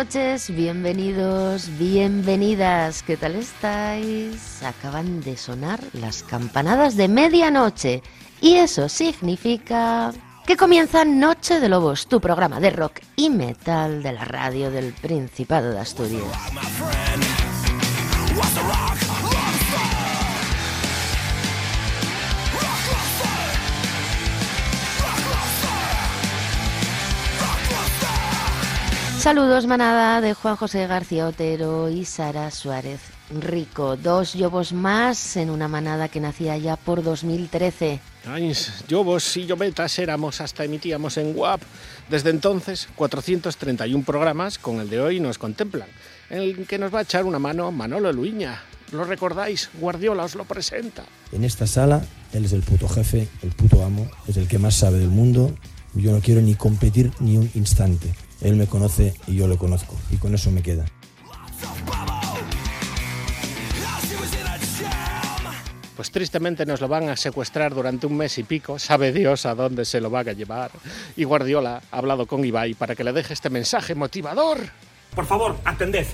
Noches, bienvenidos, bienvenidas. ¿Qué tal estáis? Acaban de sonar las campanadas de medianoche y eso significa que comienza Noche de Lobos, tu programa de rock y metal de la radio del Principado de Asturias. Saludos manada de Juan José García Otero y Sara Suárez Rico. Dos lobos más en una manada que nacía ya por 2013. Ay, lobos y llobetas éramos hasta emitíamos en WAP. Desde entonces, 431 programas con el de hoy nos contemplan, en el que nos va a echar una mano Manolo Luiña. ¿Lo recordáis? Guardiola os lo presenta. En esta sala, él es el puto jefe, el puto amo, es el que más sabe del mundo. Yo no quiero ni competir ni un instante. Él me conoce y yo lo conozco, y con eso me queda. Pues tristemente nos lo van a secuestrar durante un mes y pico, sabe Dios a dónde se lo van a llevar. Y Guardiola ha hablado con Ibai para que le deje este mensaje motivador. Por favor, atended.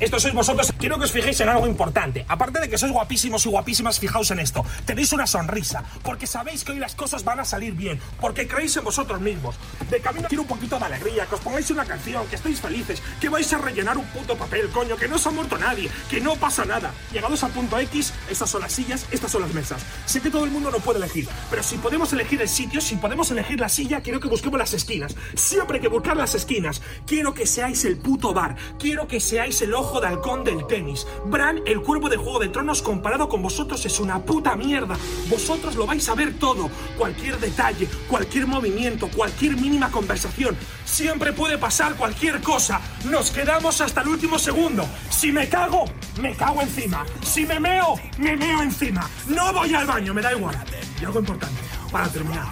Esto sois vosotros. Quiero que os fijéis en algo importante. Aparte de que sois guapísimos y guapísimas, fijaos en esto. Tenéis una sonrisa. Porque sabéis que hoy las cosas van a salir bien. Porque creéis en vosotros mismos. De camino quiero un poquito de alegría. Que os pongáis una canción. Que estéis felices. Que vais a rellenar un puto papel, coño. Que no se ha muerto nadie. Que no pasa nada. Llegados al punto X, estas son las sillas, estas son las mesas. Sé que todo el mundo no puede elegir. Pero si podemos elegir el sitio, si podemos elegir la silla, quiero que busquemos las esquinas. Siempre hay que buscar las esquinas. Quiero que seáis el puto bar. Quiero que seáis el ojo de halcón del tenis. Bran, el cuervo de Juego de Tronos comparado con vosotros es una puta mierda. Vosotros lo vais a ver todo. Cualquier detalle, cualquier movimiento, cualquier mínima conversación. Siempre puede pasar cualquier cosa. Nos quedamos hasta el último segundo. Si me cago, me cago encima. Si me meo, me meo encima. No voy al baño, me da igual. Y algo importante, para terminar.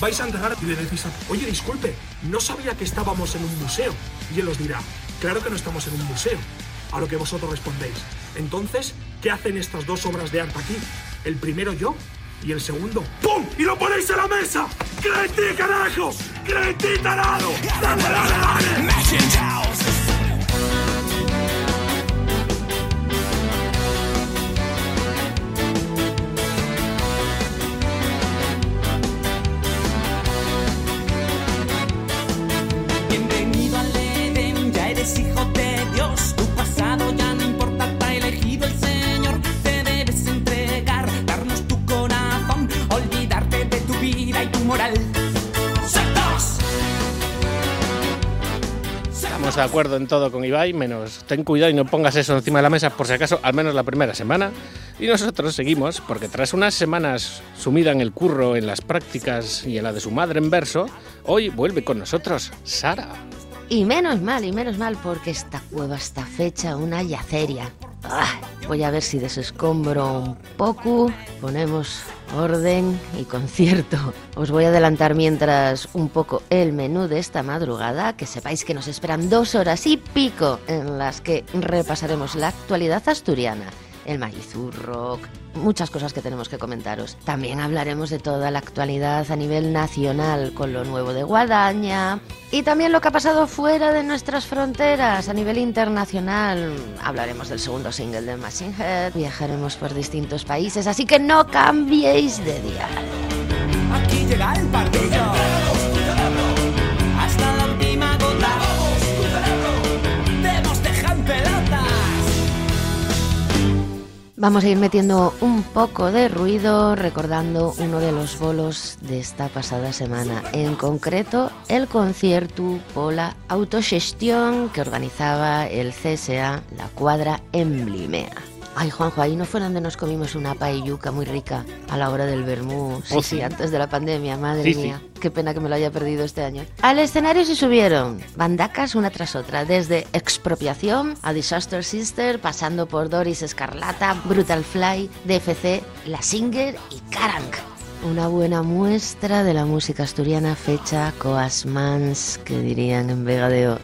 Vais a entregar y le decís. Oye, disculpe, no sabía que estábamos en un museo. Y él os dirá, claro que no estamos en un museo a lo que vosotros respondéis. Entonces, ¿qué hacen estas dos obras de arte aquí? El primero yo y el segundo ¡pum! ¡Y lo ponéis en la mesa! ¡Cretí, carajo! ¡Cretí, tarado! ¡Dale, dale, dale! Estamos de acuerdo en todo con Ibai, menos ten cuidado y no pongas eso encima de la mesa por si acaso, al menos la primera semana. Y nosotros seguimos, porque tras unas semanas sumida en el curro, en las prácticas y en la de su madre en verso, hoy vuelve con nosotros Sara. Y menos mal, y menos mal, porque esta cueva está fecha una yaceria. Ah, voy a ver si desescombro un poco, ponemos orden y concierto. Os voy a adelantar mientras un poco el menú de esta madrugada, que sepáis que nos esperan dos horas y pico en las que repasaremos la actualidad asturiana el Maizurro, muchas cosas que tenemos que comentaros. También hablaremos de toda la actualidad a nivel nacional con lo nuevo de Guadaña y también lo que ha pasado fuera de nuestras fronteras a nivel internacional. Hablaremos del segundo single de Machine Head, viajaremos por distintos países, así que no cambiéis de dial. Aquí llega el partido. Vamos a ir metiendo un poco de ruido recordando uno de los bolos de esta pasada semana, en concreto el concierto Pola Autogestión que organizaba el CSA La Cuadra Emblimea. Ay, Juanjo, ahí no fue donde nos comimos una paelluca muy rica a la hora del vermú. Sí, Oh, sí, sí. antes de la pandemia, madre Sí, mía. Qué pena que me lo haya perdido este año. Al escenario se subieron bandacas una tras otra, desde Expropiación a Disaster Sister, pasando por Doris Escarlata, Brutal Fly, DFC, La Singer y Karank. Una buena muestra de la música asturiana fecha coas mans, que dirían en Vega de O.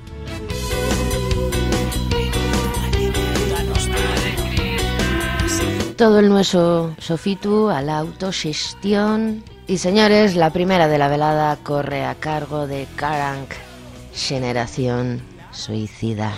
Todo el nuestro sofitu a la autogestión. Y señores, la primera de la velada corre a cargo de Karank Generación suicida.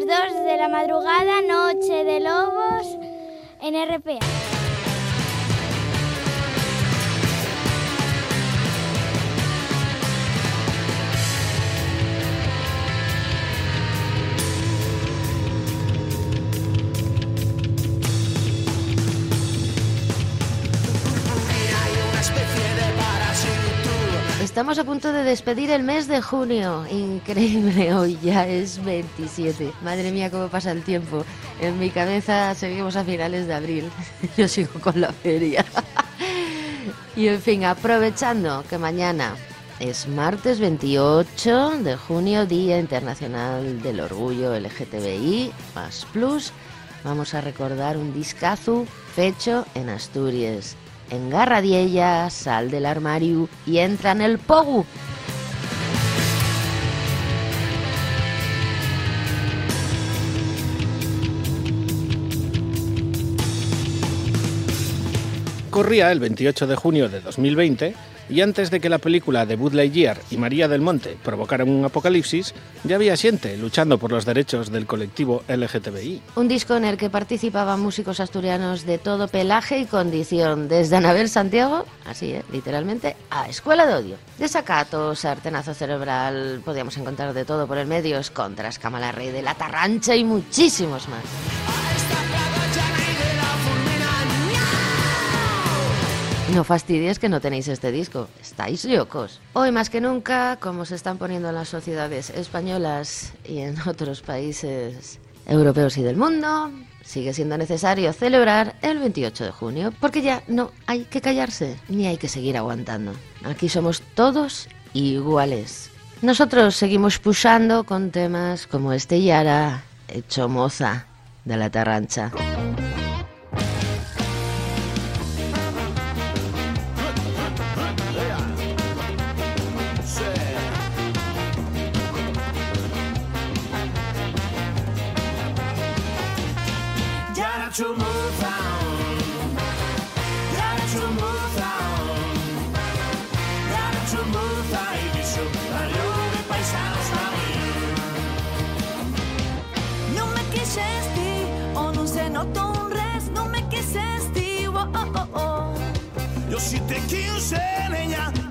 Las 2 de la madrugada, Noche de Lobos en RPA. Estamos a punto de despedir el mes de junio. Increíble, hoy ya es 27. Madre mía, cómo pasa el tiempo. En mi cabeza seguimos a finales de abril. Yo sigo con la feria. Y en fin, aprovechando que mañana es martes 28 de junio, Día Internacional del Orgullo LGTBI más Plus, vamos a recordar un discazo fecho en Asturias. Engarra ella, sal del armario y entra en el pogu. Corría el 28 de junio de 2020 y antes de que la película de Bud Lightyear y María del Monte provocaran un apocalipsis, ya había gente luchando por los derechos del colectivo LGTBI. Un disco en el que participaban músicos asturianos de todo pelaje y condición, desde Anabel Santiago, así eh, literalmente, a Escuela de Odio. Desacato, sartenazo cerebral, podíamos encontrar de todo por el medio, contras, Camala Rey de la Tarrancha y muchísimos más. No fastidies que no tenéis este disco, estáis locos. Hoy más que nunca, como se están poniendo en las sociedades españolas y en otros países europeos y del mundo, sigue siendo necesario celebrar el 28 de junio, porque ya no hay que callarse, ni hay que seguir aguantando. Aquí somos todos iguales. Nosotros seguimos pushando con temas como este Yara, hecho moza de la Tarrancha.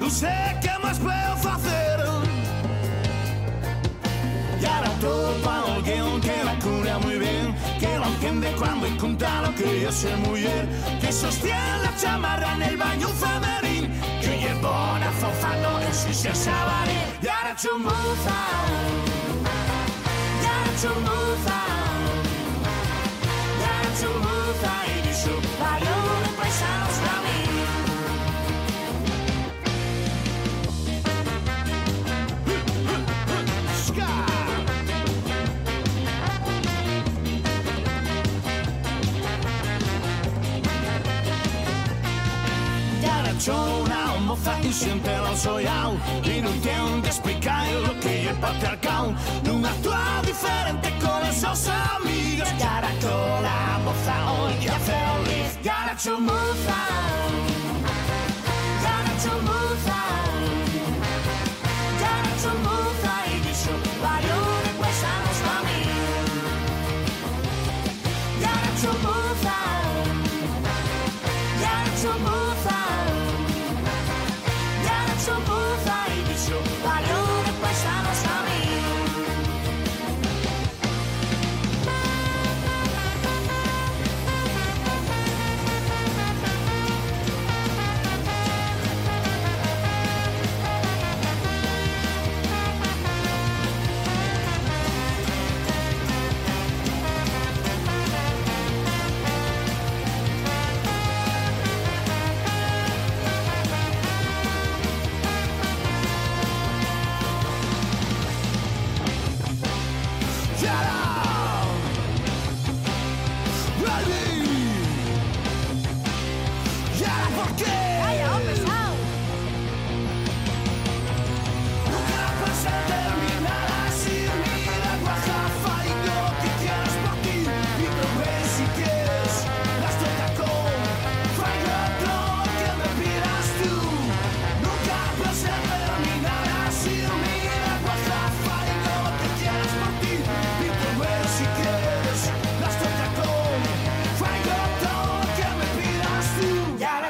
Niña, no sé qué más puedo hacer. Y ahora topa alguien que la cura muy bien, que lo entiende cuando cuenta lo que yo sé muy bien, que sostiene la chamarra en el baño femenil, que oye bona fofando en su sabarín. Y ahora chumuza, move on. Got to move on. I dice Varione paisanos da ragiona un moza insieme lo soiau E non a spiegare lo che è patriarcal Non attua differente con le sue amiche Gara con la moza hoy ya feliz. Gara to move on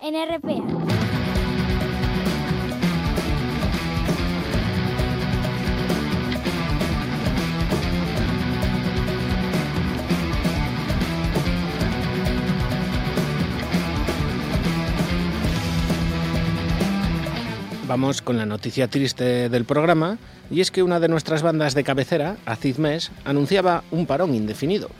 en RPA. Vamos con la noticia triste del programa, y es que una de nuestras bandas de cabecera, Acid Mes, anunciaba un parón indefinido.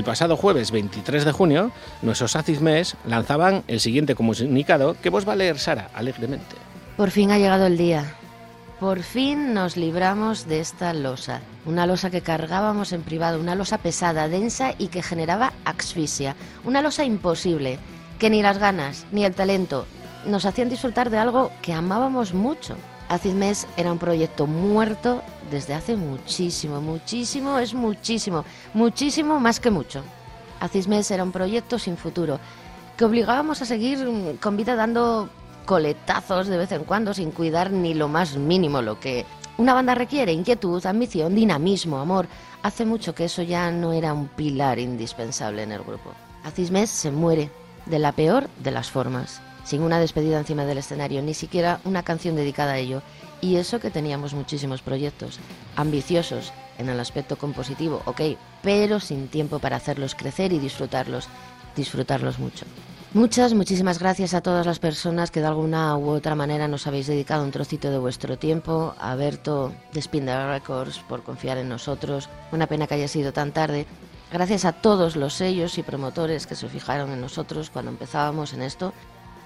El pasado jueves 23 de junio, nuestros Acid Mes lanzaban el siguiente comunicado que vos va a leer Sara alegremente. Por fin ha llegado el día. Por fin nos libramos de esta losa. Una losa que cargábamos en privado, una losa pesada, densa y que generaba asfixia. Una losa imposible, que ni las ganas ni el talento nos hacían disfrutar de algo que amábamos mucho. Acid Mes era un proyecto muerto desde hace muchísimo, muchísimo, es muchísimo, muchísimo más que mucho. Acid Mes era un proyecto sin futuro, que obligábamos a seguir con vida dando coletazos de vez en cuando sin cuidar ni lo más mínimo lo que una banda requiere, inquietud, ambición, dinamismo, amor. Hace mucho que eso ya no era un pilar indispensable en el grupo. Acid Mes se muere de la peor de las formas, sin una despedida encima del escenario, ni siquiera una canción dedicada a ello. Y eso que teníamos muchísimos proyectos, ambiciosos en el aspecto compositivo, ok, pero sin tiempo para hacerlos crecer y disfrutarlos, disfrutarlos mucho. Muchas, muchísimas gracias a todas las personas que de alguna u otra manera nos habéis dedicado un trocito de vuestro tiempo, a Berto de Spindle Records por confiar en nosotros, una pena que haya sido tan tarde. Gracias a todos los sellos y promotores que se fijaron en nosotros cuando empezábamos en esto,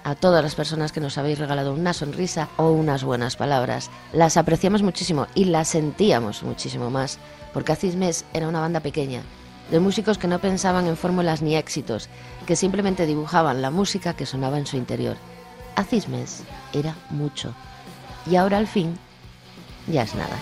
a todas las personas que nos habéis regalado una sonrisa o unas buenas palabras. Las apreciamos muchísimo y las sentíamos muchísimo más, porque Acismes era una banda pequeña, de músicos que no pensaban en fórmulas ni éxitos, que simplemente dibujaban la música que sonaba en su interior. Acismes era mucho. Y ahora al fin, ya es nada.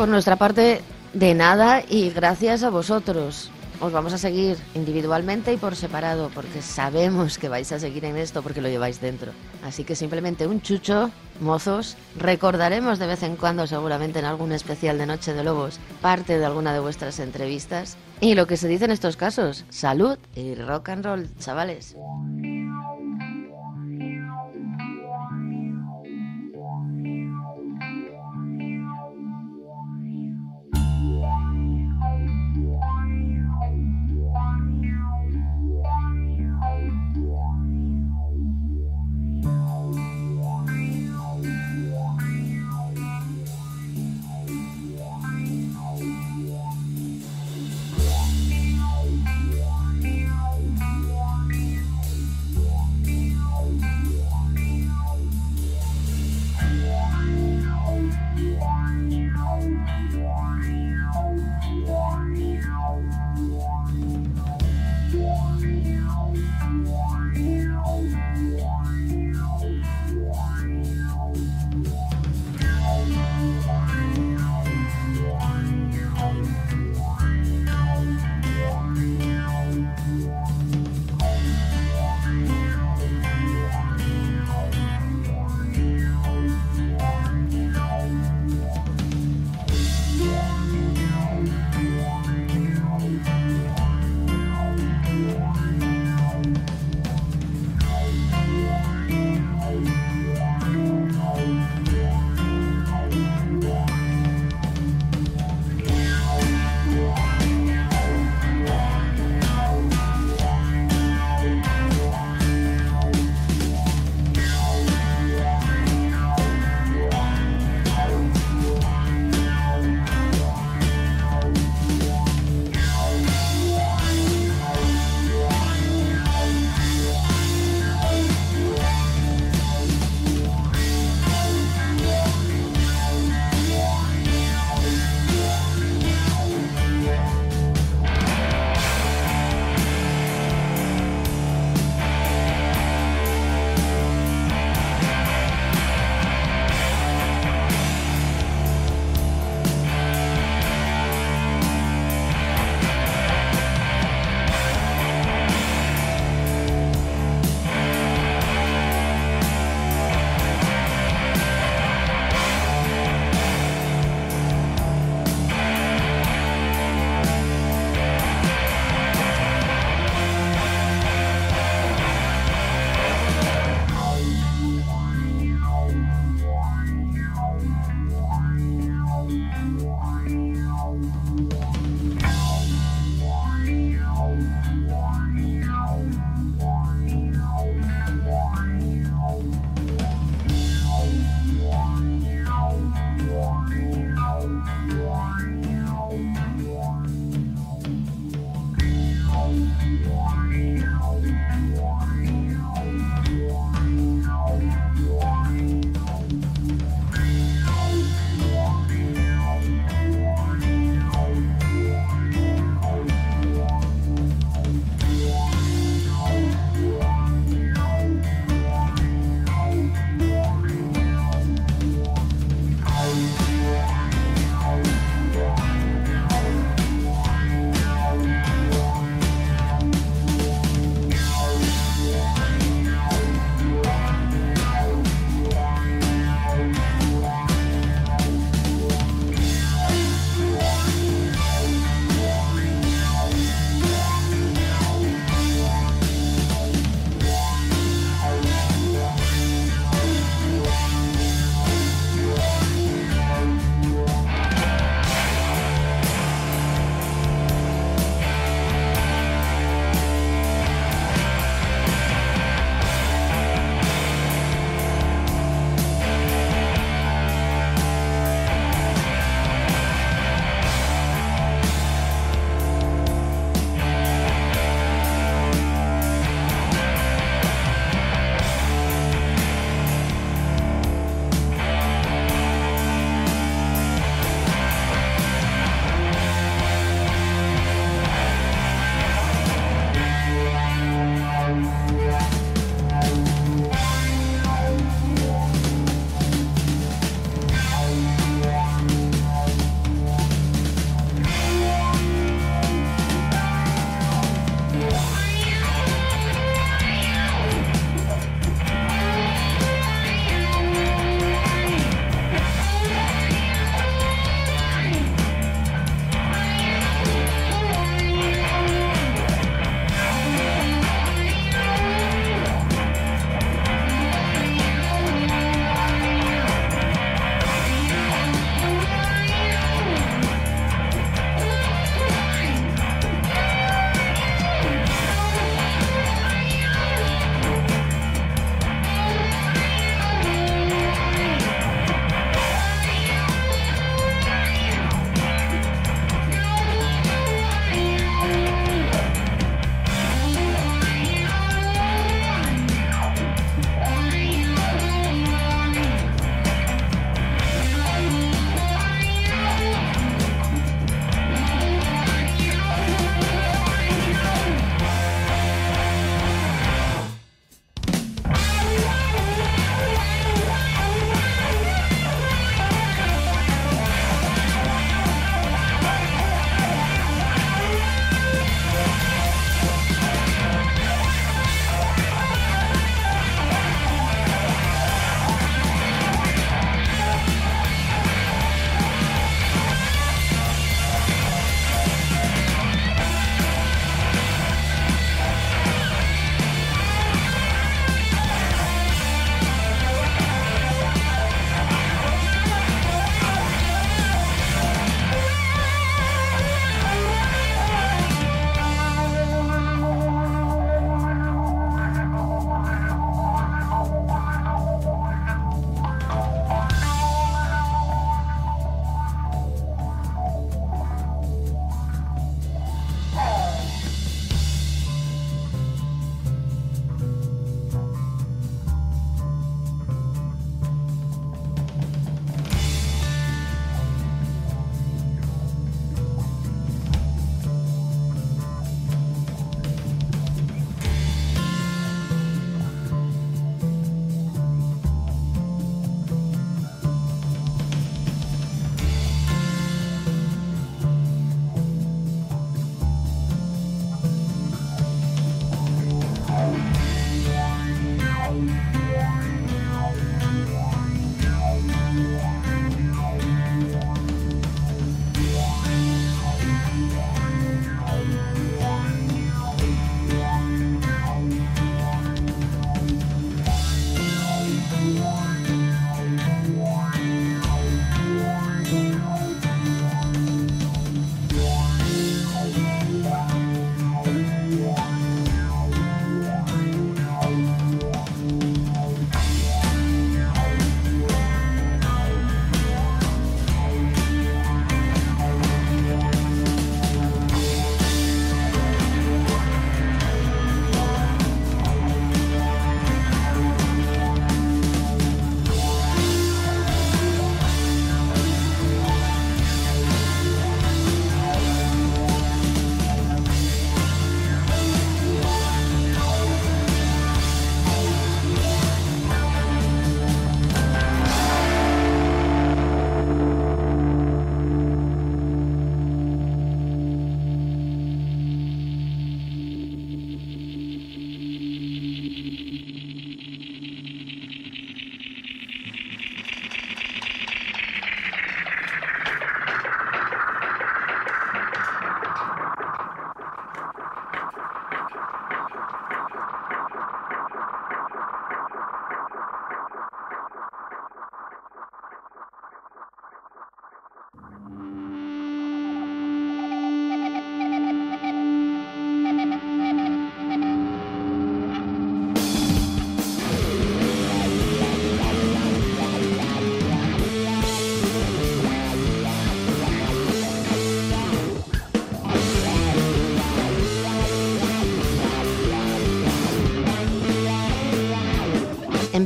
Por nuestra parte, de nada y gracias a vosotros. Os vamos a seguir individualmente y por separado, porque sabemos que vais a seguir en esto porque lo lleváis dentro. Así que simplemente un chucho, mozos. Recordaremos de vez en cuando, seguramente en algún especial de Noche de Lobos, parte de alguna de vuestras entrevistas. Y lo que se dice en estos casos, salud y rock and roll, chavales.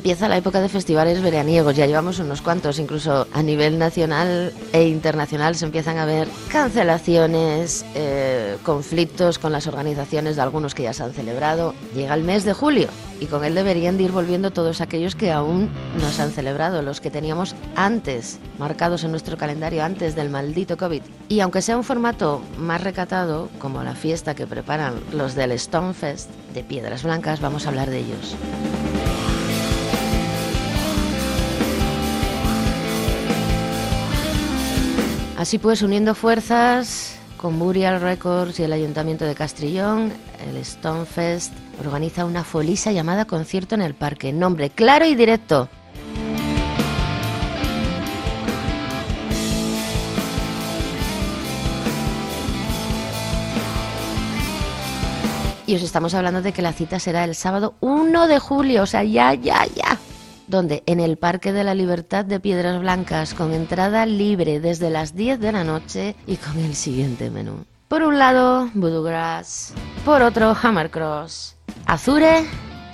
Empieza la época de festivales veraniegos. Ya llevamos unos cuantos, incluso a nivel nacional e internacional se empiezan a ver cancelaciones, eh, conflictos con las organizaciones de algunos que ya se han celebrado. Llega el mes de julio y con él deberían de ir volviendo todos aquellos que aún no se han celebrado, los que teníamos antes, marcados en nuestro calendario antes del maldito COVID. Y aunque sea un formato más recatado, como la fiesta que preparan los del Stonefest de Piedras Blancas, vamos a hablar de ellos. Así pues, uniendo fuerzas con Burial Records y el Ayuntamiento de Castrillón, el Stonefest organiza una folisa llamada Concierto en el Parque. Nombre claro y directo. Y os estamos hablando de que la cita será el sábado 1 de julio, o sea, ya, ya, ya. Donde en el Parque de la Libertad de Piedras Blancas, con entrada libre desde las 10 de la noche y con el siguiente menú. Por un lado, Voodoo Grass. Por otro, Hammercross. Azure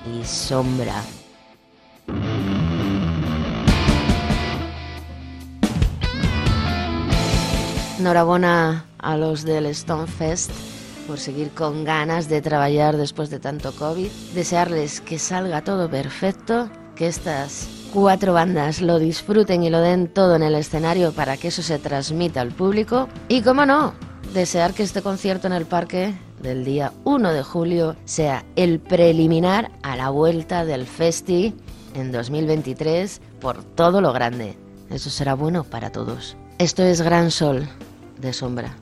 y Sombra. Enhorabuena a los del Stonefest por seguir con ganas de trabajar después de tanto COVID. Desearles que salga todo perfecto, que estas cuatro bandas lo disfruten y lo den todo en el escenario para que eso se transmita al público. Y como no, desear que este concierto en el parque del día 1 de julio sea el preliminar a la vuelta del Festi en 2023 por todo lo grande. Eso será bueno para todos. Esto es Gran Sol de Sombra.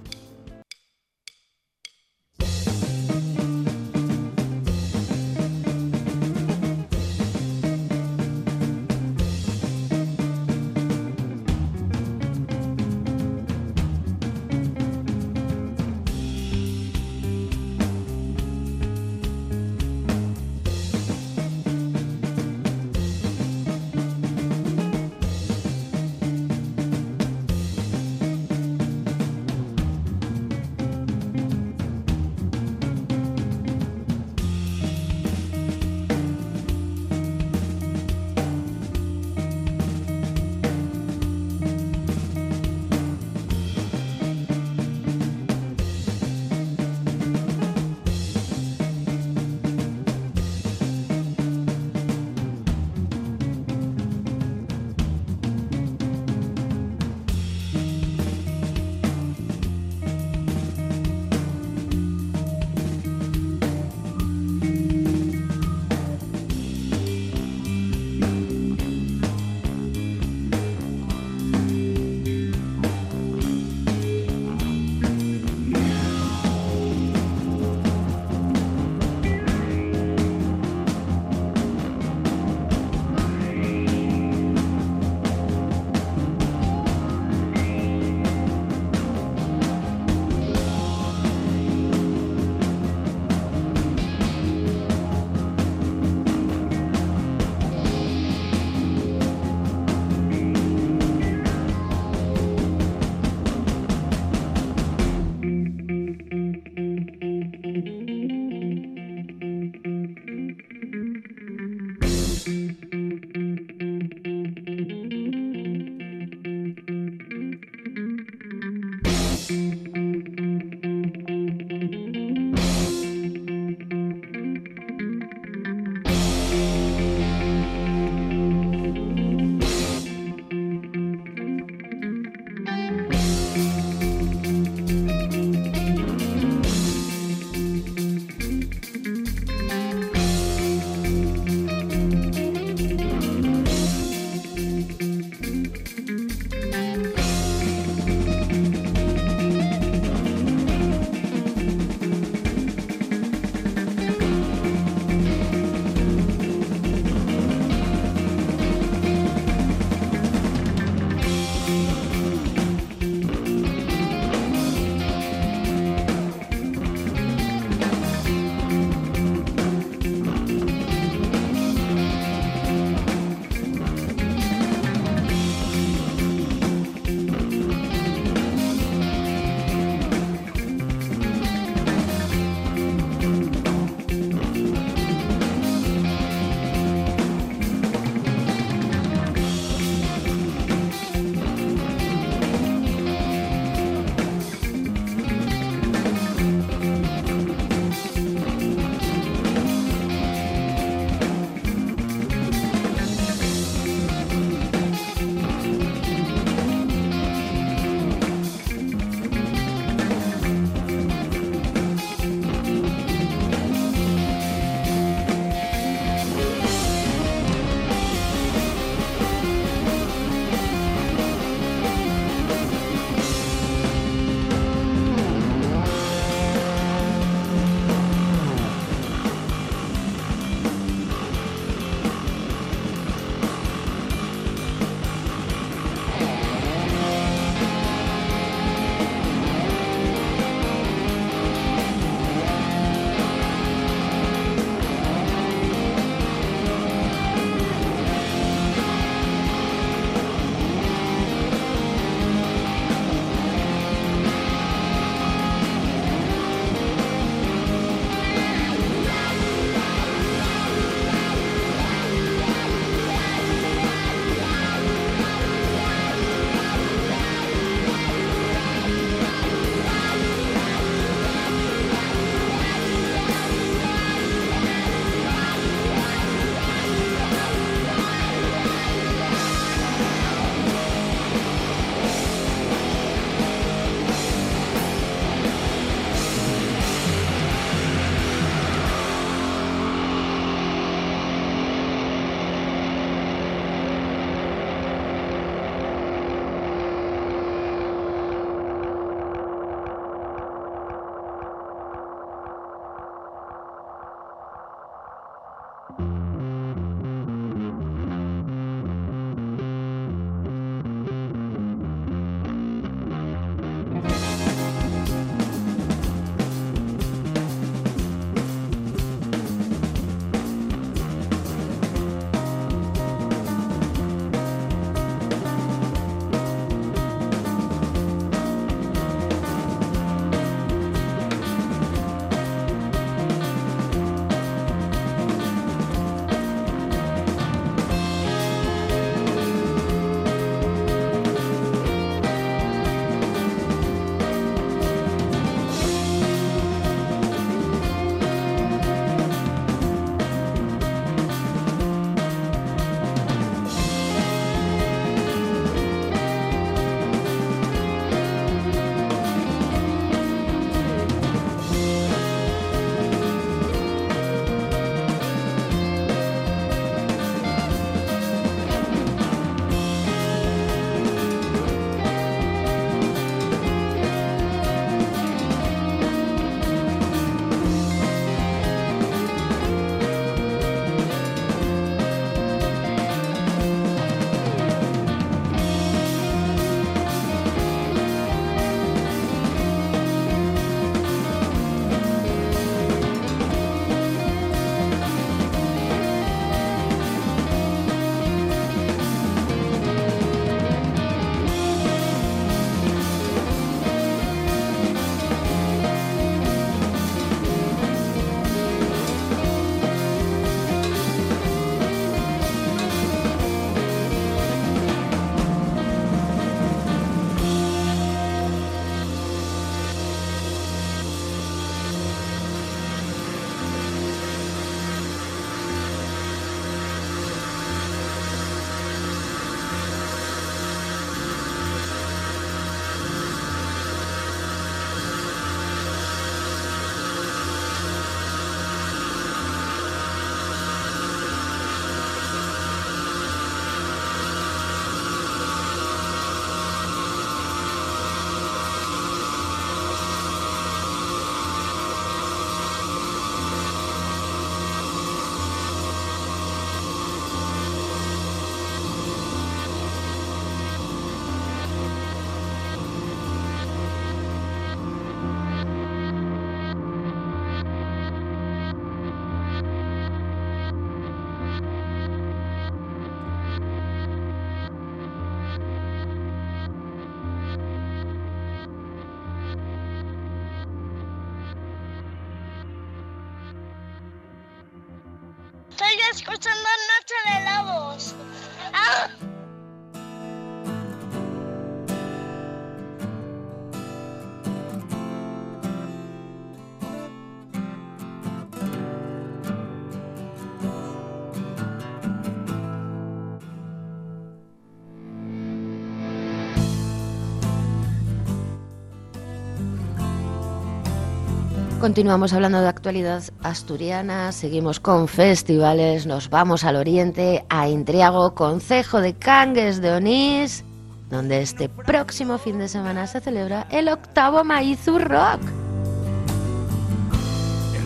Continuamos hablando de actualidad asturiana, seguimos con festivales, nos vamos al oriente, a Intriago, concejo de Cangues de Onís, donde este próximo fin de semana se celebra el octavo Maizu Rock.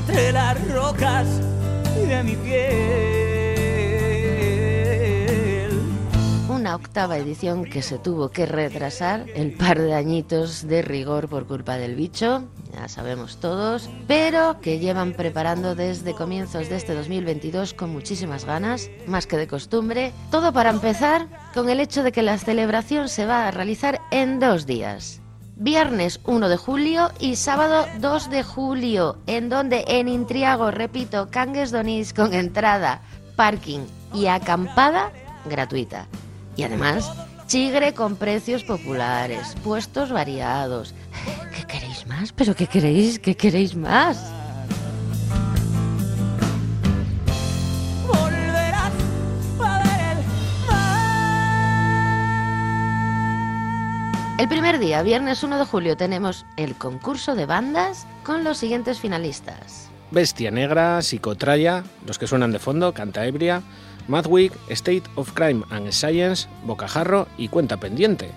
entre las rocas y de mi piel. Una octava edición que se tuvo que retrasar, el par de añitos de rigor por culpa del bicho, ya sabemos todos, pero que llevan preparando desde comienzos de este 2022 con muchísimas ganas, más que de costumbre. Todo para empezar con el hecho de que la celebración se va a realizar en dos días. Viernes 1 de julio y sábado 2 de julio, en donde en Intriago, repito, Cangues Donís con entrada, parking y acampada gratuita. Y además, chigre con precios populares, puestos variados. ¿Qué queréis más? ¿Pero qué queréis? ¿Qué queréis más? El primer día, viernes 1 de julio, tenemos el concurso de bandas con los siguientes finalistas. Bestia Negra, Psicotraya, los que suenan de fondo, Canta Ebria, Madwig, State of Crime and Science, Bocajarro y Cuenta Pendiente.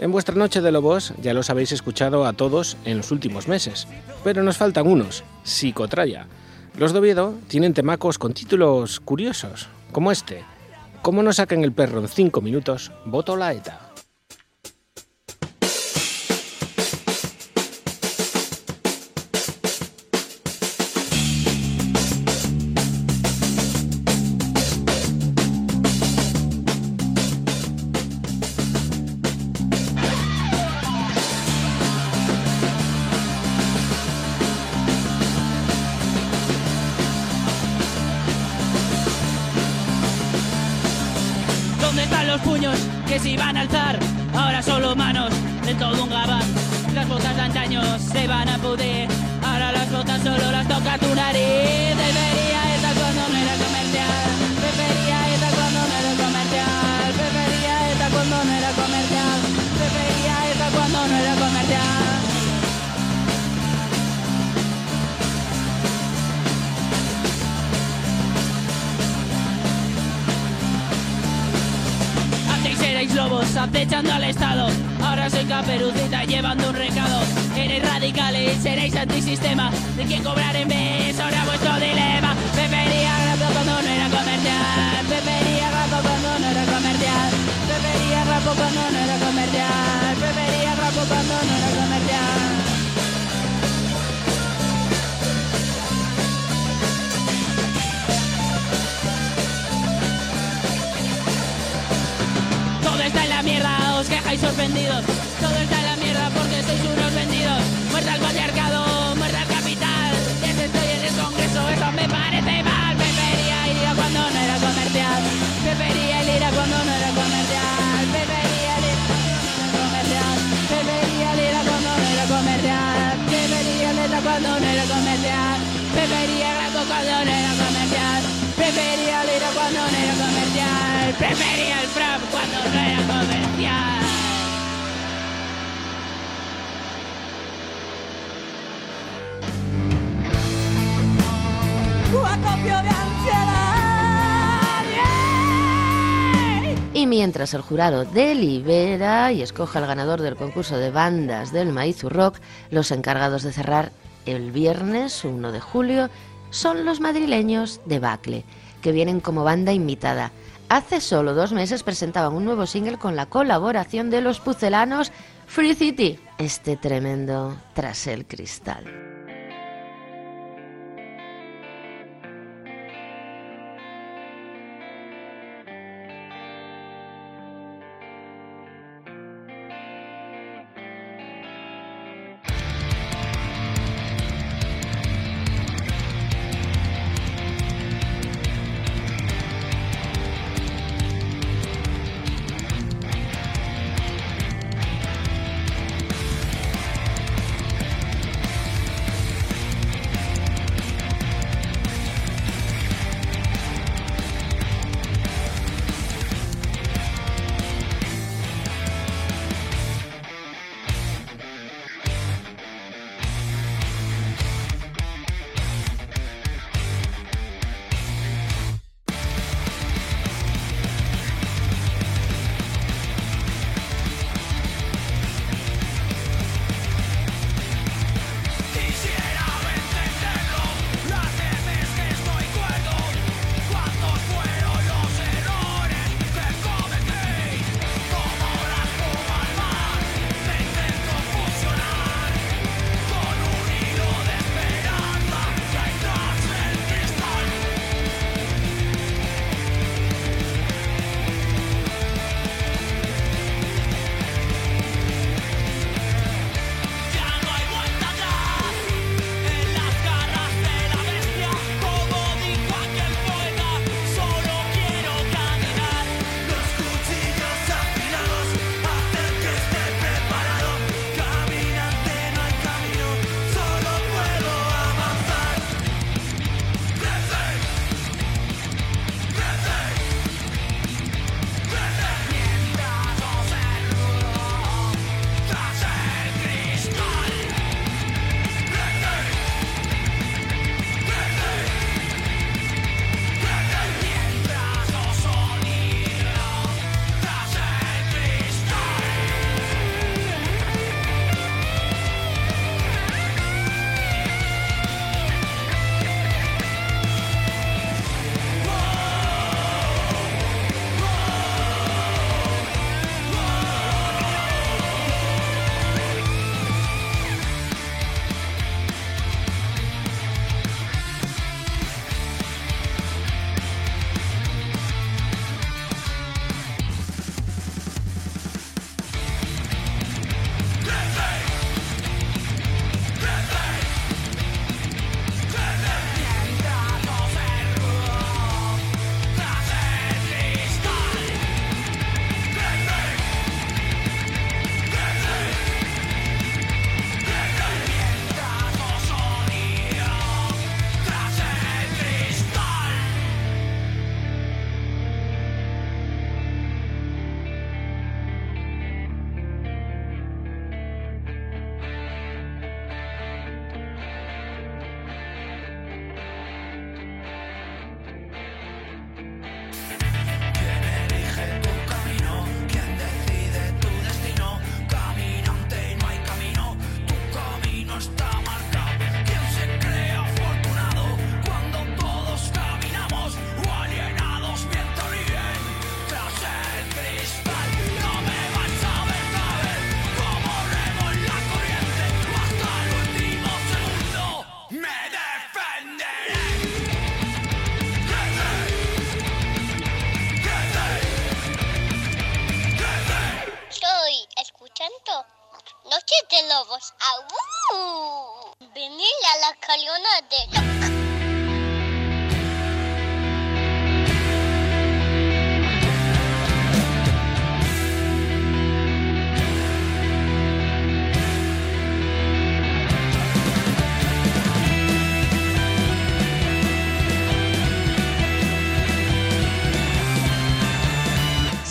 En vuestra noche de lobos ya los habéis escuchado a todos en los últimos meses, pero nos faltan unos, Psicotraya. Los de tienen temacos con títulos curiosos, como este. Como no saquen el perro en 5 minutos, voto la ETA. El jurado delibera y escoge al ganador del concurso de bandas del Maizu Rock, los encargados de cerrar el viernes 1 de julio son los madrileños de Bacle, que vienen como banda invitada. Hace solo dos meses presentaban un nuevo single con la colaboración de los pucelanos Free City, este tremendo Tras el Cristal.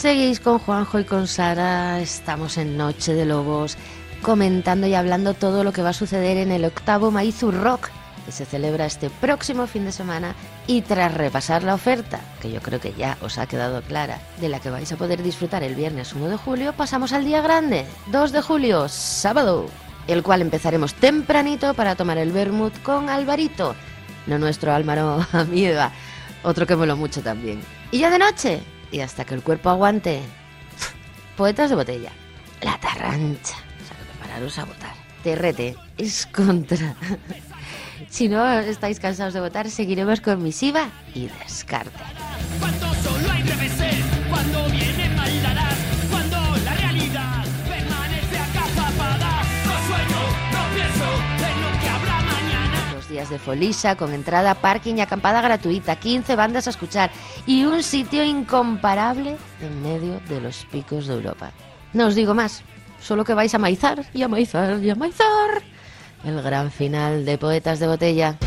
Seguís con Juanjo y con Sara, estamos en Noche de Lobos, comentando y hablando todo lo que va a suceder en el octavo Maizu Rock, que se celebra este próximo fin de semana, y tras repasar la oferta, que yo creo que ya os ha quedado clara, de la que vais a poder disfrutar el viernes 1 de julio, pasamos al día grande, 2 de julio, sábado, el cual empezaremos tempranito para tomar el vermut con Alvarito, no nuestro Álvaro Amiga, otro que moló mucho también. Y ya de noche, y hasta que el cuerpo aguante. Poetas de botella. La tarrancha. O sea, prepararos a votar. Terrete es contra. si no estáis cansados de votar, seguiremos con misiva y descarte. De Folisa con entrada, parking y acampada gratuita, 15 bandas a escuchar y un sitio incomparable en medio de los picos de Europa. No os digo más, solo que vais a maizar y a maizar y a maizar. El gran final de Poetas de Botella.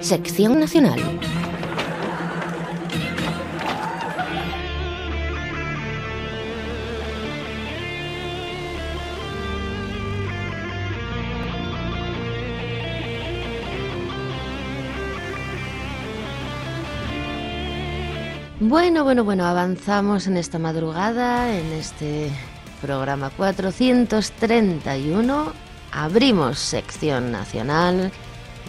Sección Nacional. Bueno, bueno, bueno, avanzamos en esta madrugada, en este programa 431. Abrimos sección nacional,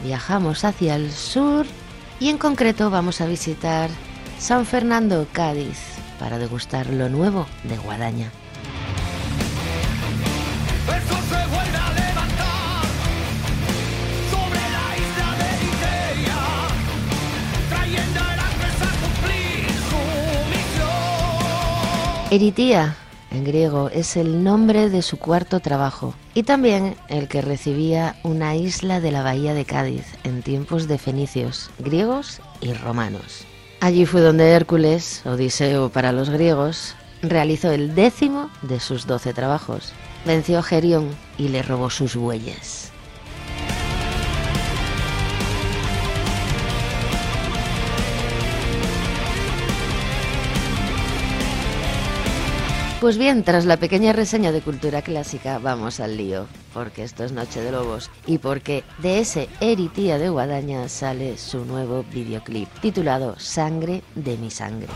viajamos hacia el sur y en concreto vamos a visitar San Fernando, Cádiz, para degustar lo nuevo de Guadaña. Eritía, en griego, es el nombre de su cuarto trabajo y también el que recibía una isla de la bahía de Cádiz en tiempos de fenicios, griegos y romanos. Allí fue donde Hércules, Odiseo para los griegos, realizó el décimo de sus doce trabajos. Venció a Gerión y le robó sus bueyes. Pues bien, tras la pequeña reseña de cultura clásica, vamos al lío, porque esto es Noche de Lobos y porque de ese Eritía de Guadaña sale su nuevo videoclip titulado Sangre de mi sangre.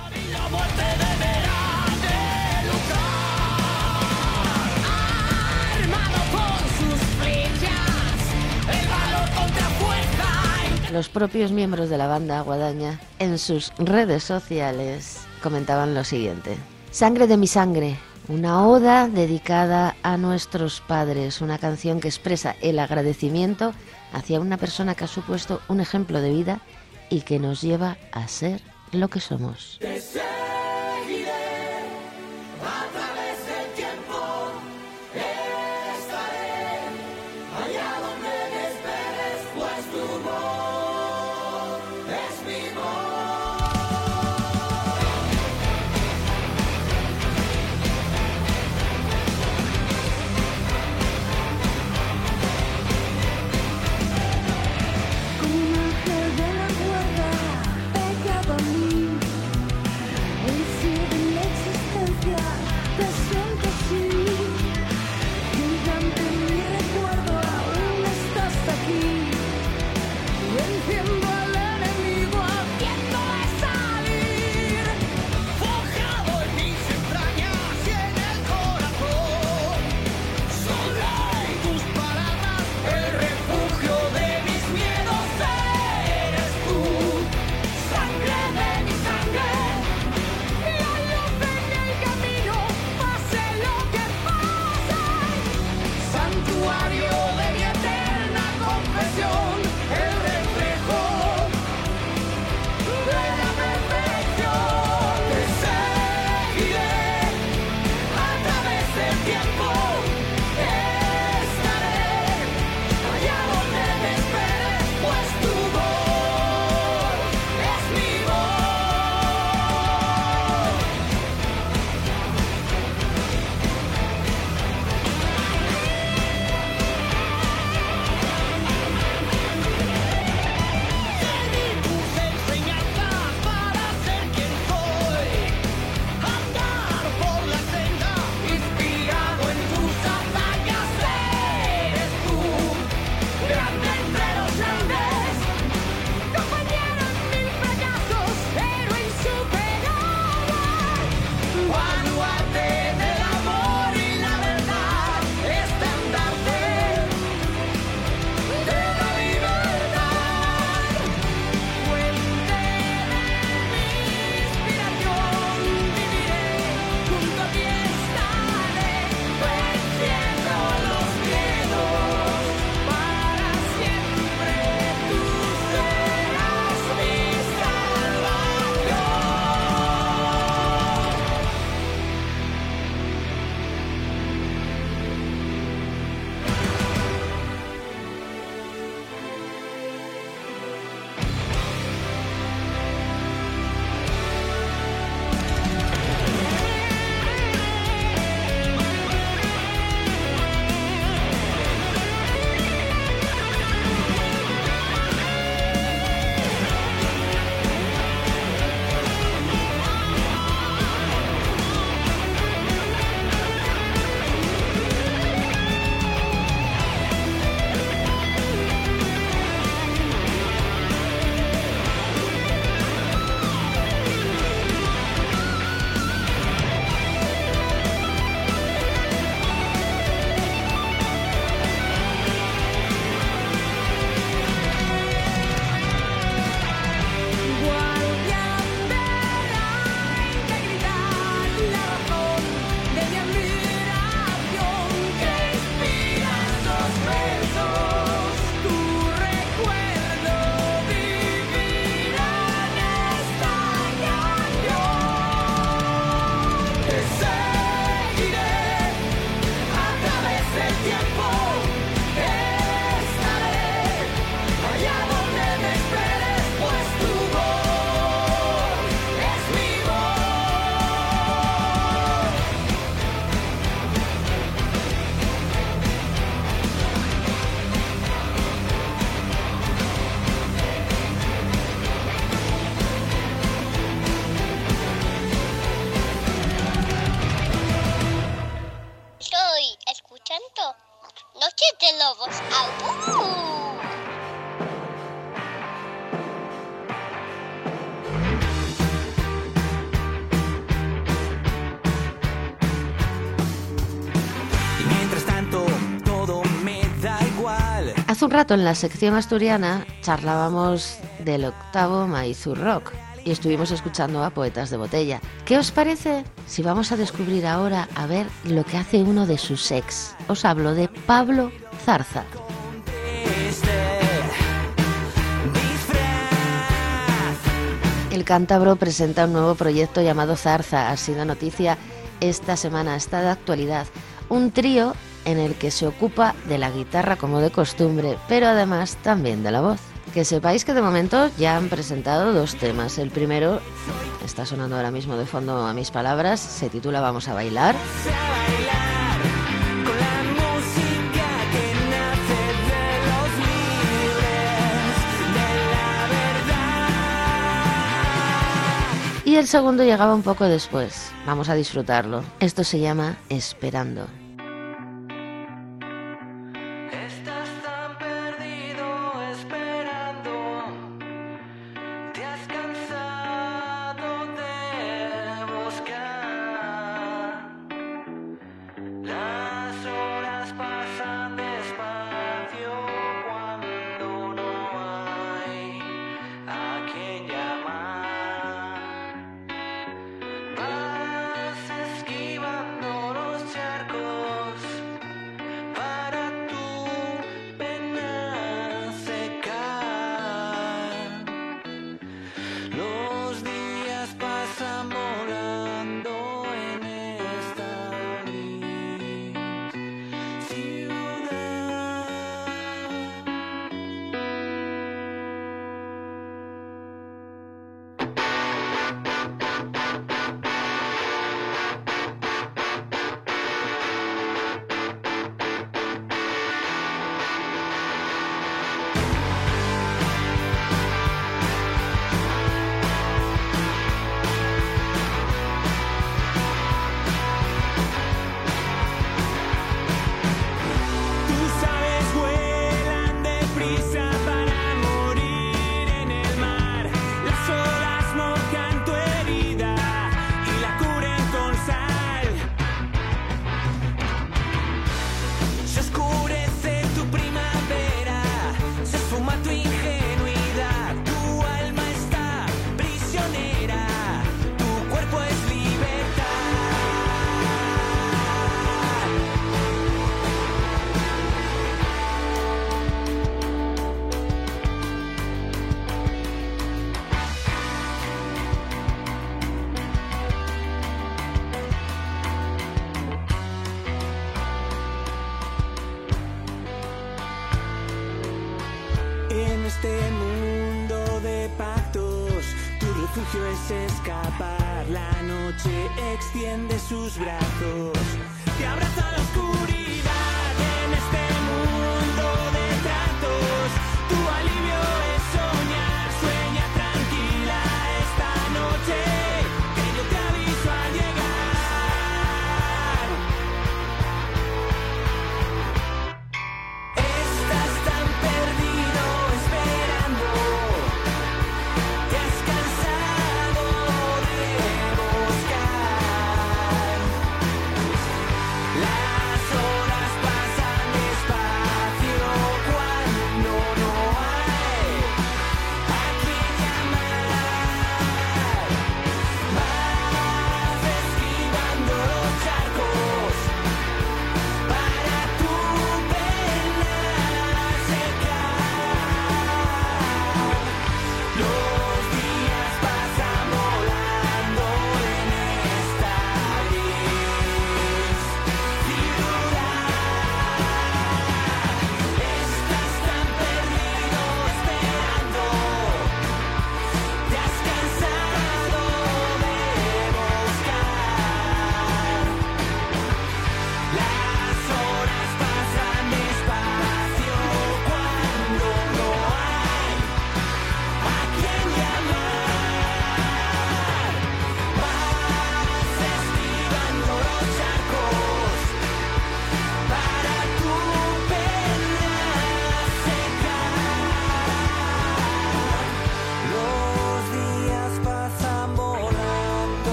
Los propios miembros de la banda Guadaña en sus redes sociales comentaban lo siguiente. Sangre de mi sangre, una oda dedicada a nuestros padres, una canción que expresa el agradecimiento hacia una persona que ha supuesto un ejemplo de vida y que nos lleva a ser lo que somos. Un rato en la sección asturiana charlábamos del octavo Maizur Rock y estuvimos escuchando a Poetas de Botella. ¿Qué os parece si vamos a descubrir ahora a ver lo que hace uno de sus ex? Os hablo de Pablo Zarza. El cántabro presenta un nuevo proyecto llamado Zarza. Ha sido noticia esta semana, está de actualidad. Un trío en el que se ocupa de la guitarra como de costumbre, pero además también de la voz. Que sepáis que de momento ya han presentado dos temas. El primero está sonando ahora mismo de fondo a mis palabras, se titula Vamos a bailar. Y el segundo llegaba un poco después. Vamos a disfrutarlo. Esto se llama Esperando.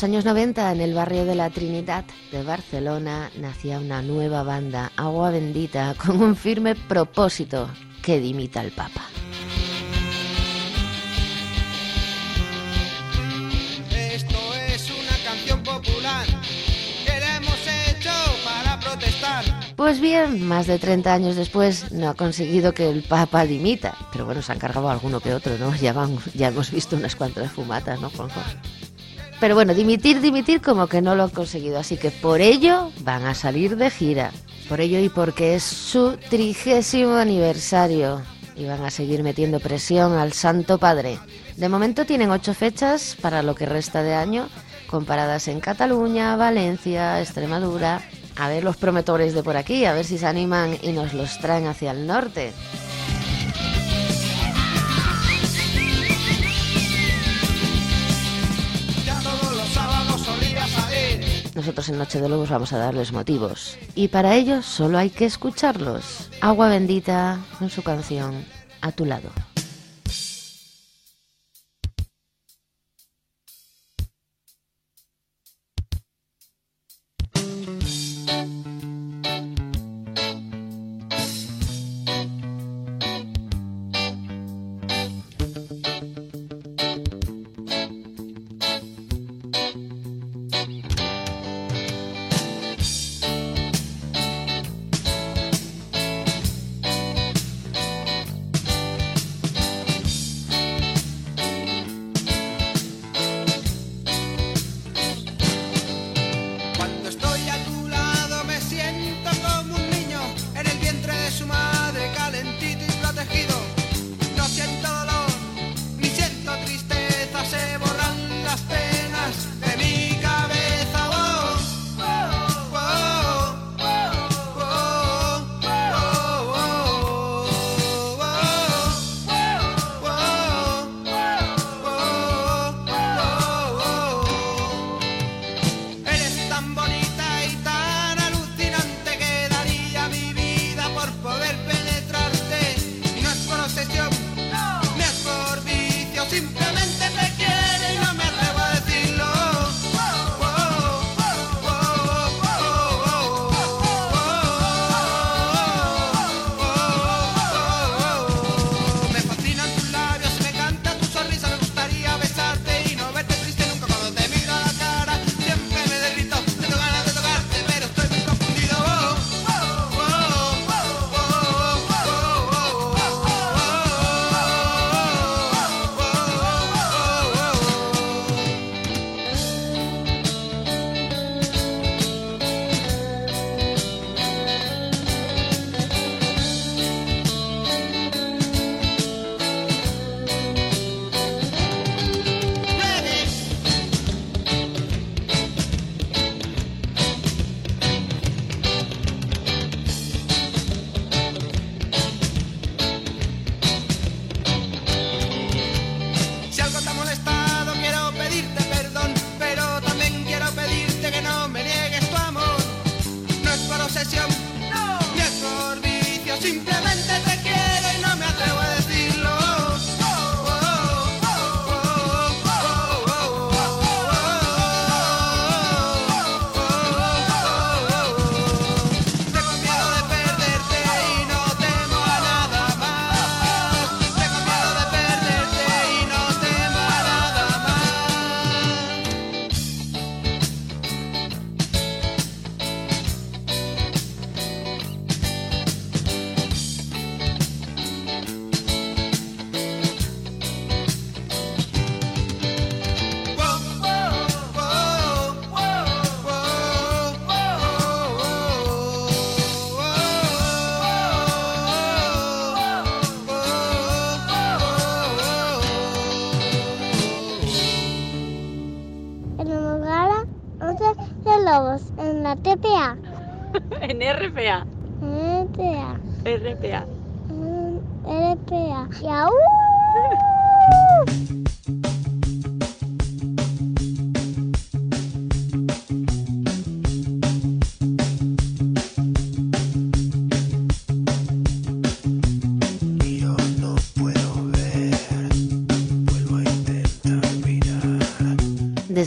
Los años 90, en el barrio de la Trinidad de Barcelona, nacía una nueva banda, Agua Bendita, con un firme propósito, que dimita al Papa. Esto es una canción popular que la hemos hecho para protestar. Pues bien, más de 30 años después no ha conseguido que el Papa dimita. Pero bueno, se han cargado alguno que otro, ¿no? Ya, van, ya hemos visto unas cuantas fumatas, ¿no, Juanjo? Pero bueno, dimitir, dimitir como que no lo han conseguido. Así que por ello van a salir de gira. Por ello y porque es su trigésimo aniversario. Y van a seguir metiendo presión al Santo Padre. De momento tienen ocho fechas para lo que resta de año, comparadas en Cataluña, Valencia, Extremadura. A ver los prometores de por aquí, a ver si se animan y nos los traen hacia el norte. Nosotros en Noche de Lobos vamos a darles motivos. Y para ello solo hay que escucharlos. Agua bendita con su canción A tu lado.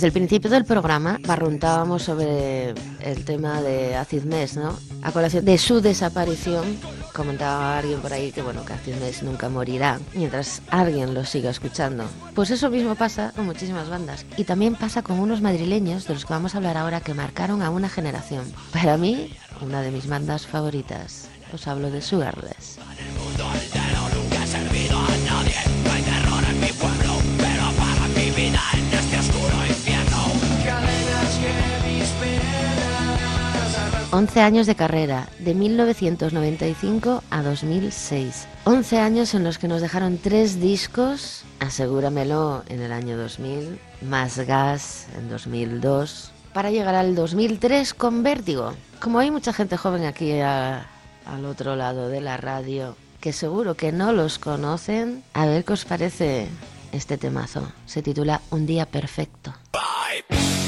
Desde el principio del programa barruntábamos sobre el tema de Acid Mes, ¿no? A colación de su desaparición, comentaba alguien por ahí que, bueno, que Acid nunca morirá mientras alguien lo siga escuchando. Pues eso mismo pasa con muchísimas bandas y también pasa con unos madrileños de los que vamos a hablar ahora que marcaron a una generación. Para mí, una de mis bandas favoritas. Os hablo de Sugar 11 años de carrera, de 1995 a 2006. 11 años en los que nos dejaron tres discos, asegúramelo, en el año 2000, más gas en 2002, para llegar al 2003 con vértigo. Como hay mucha gente joven aquí al otro lado de la radio, que seguro que no los conocen, a ver qué os parece este temazo. Se titula Un día perfecto. Bye.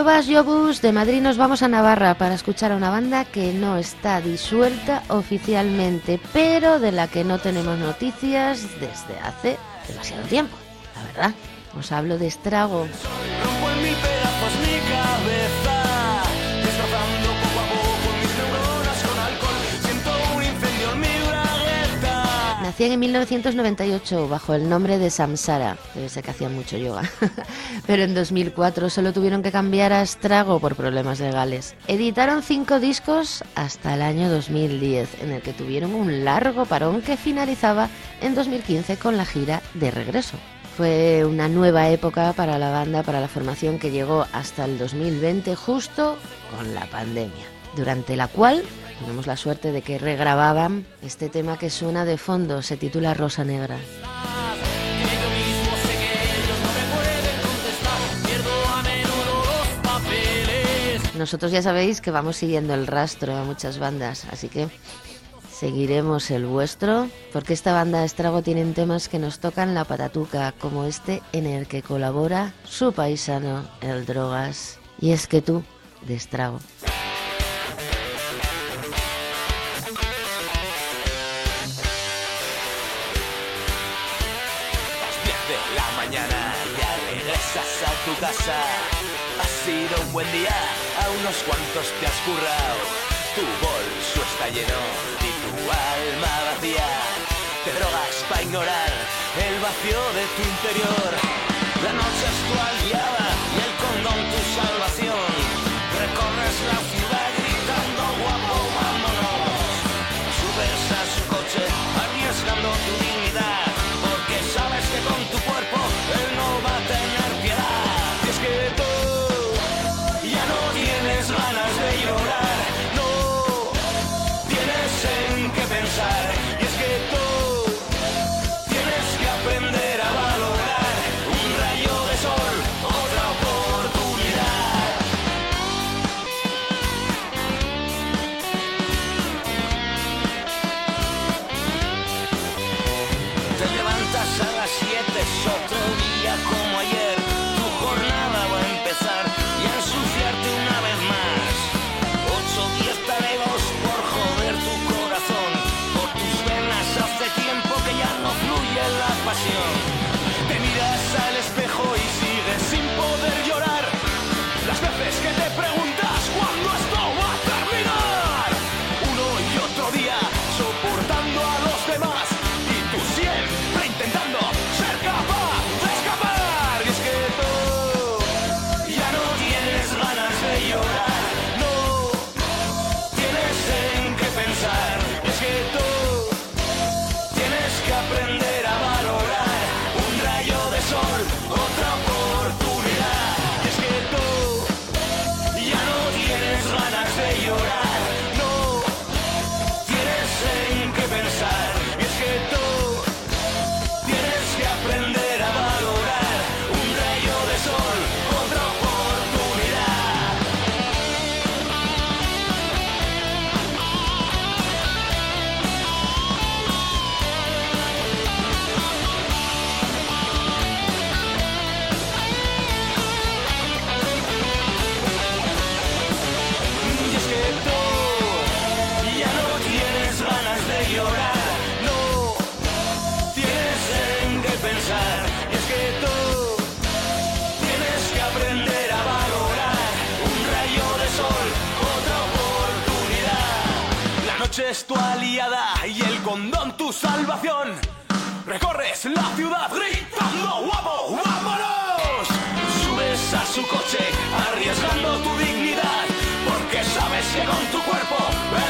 Jovas de Madrid nos vamos a Navarra para escuchar a una banda que no está disuelta oficialmente, pero de la que no tenemos noticias desde hace demasiado tiempo, la verdad. Os hablo de Estrago. Nacían en 1998 bajo el nombre de Samsara, debe ser que hacían mucho yoga, pero en 2004 solo tuvieron que cambiar a Estrago por problemas legales. Editaron cinco discos hasta el año 2010, en el que tuvieron un largo parón que finalizaba en 2015 con la gira de regreso. Fue una nueva época para la banda, para la formación que llegó hasta el 2020 justo con la pandemia, durante la cual tenemos la suerte de que regrababan este tema que suena de fondo, se titula Rosa Negra. Nosotros ya sabéis que vamos siguiendo el rastro a muchas bandas, así que seguiremos el vuestro, porque esta banda Estrago tienen temas que nos tocan la patatuca, como este en el que colabora su paisano, el Drogas. Y es que tú, de Estrago. Ha sido un buen día, a unos cuantos te has currado. Tu bolso está lleno y tu alma vacía. Te drogas para ignorar el vacío de tu interior. La noche es tu aliada y el condón tu. Con tu cuerpo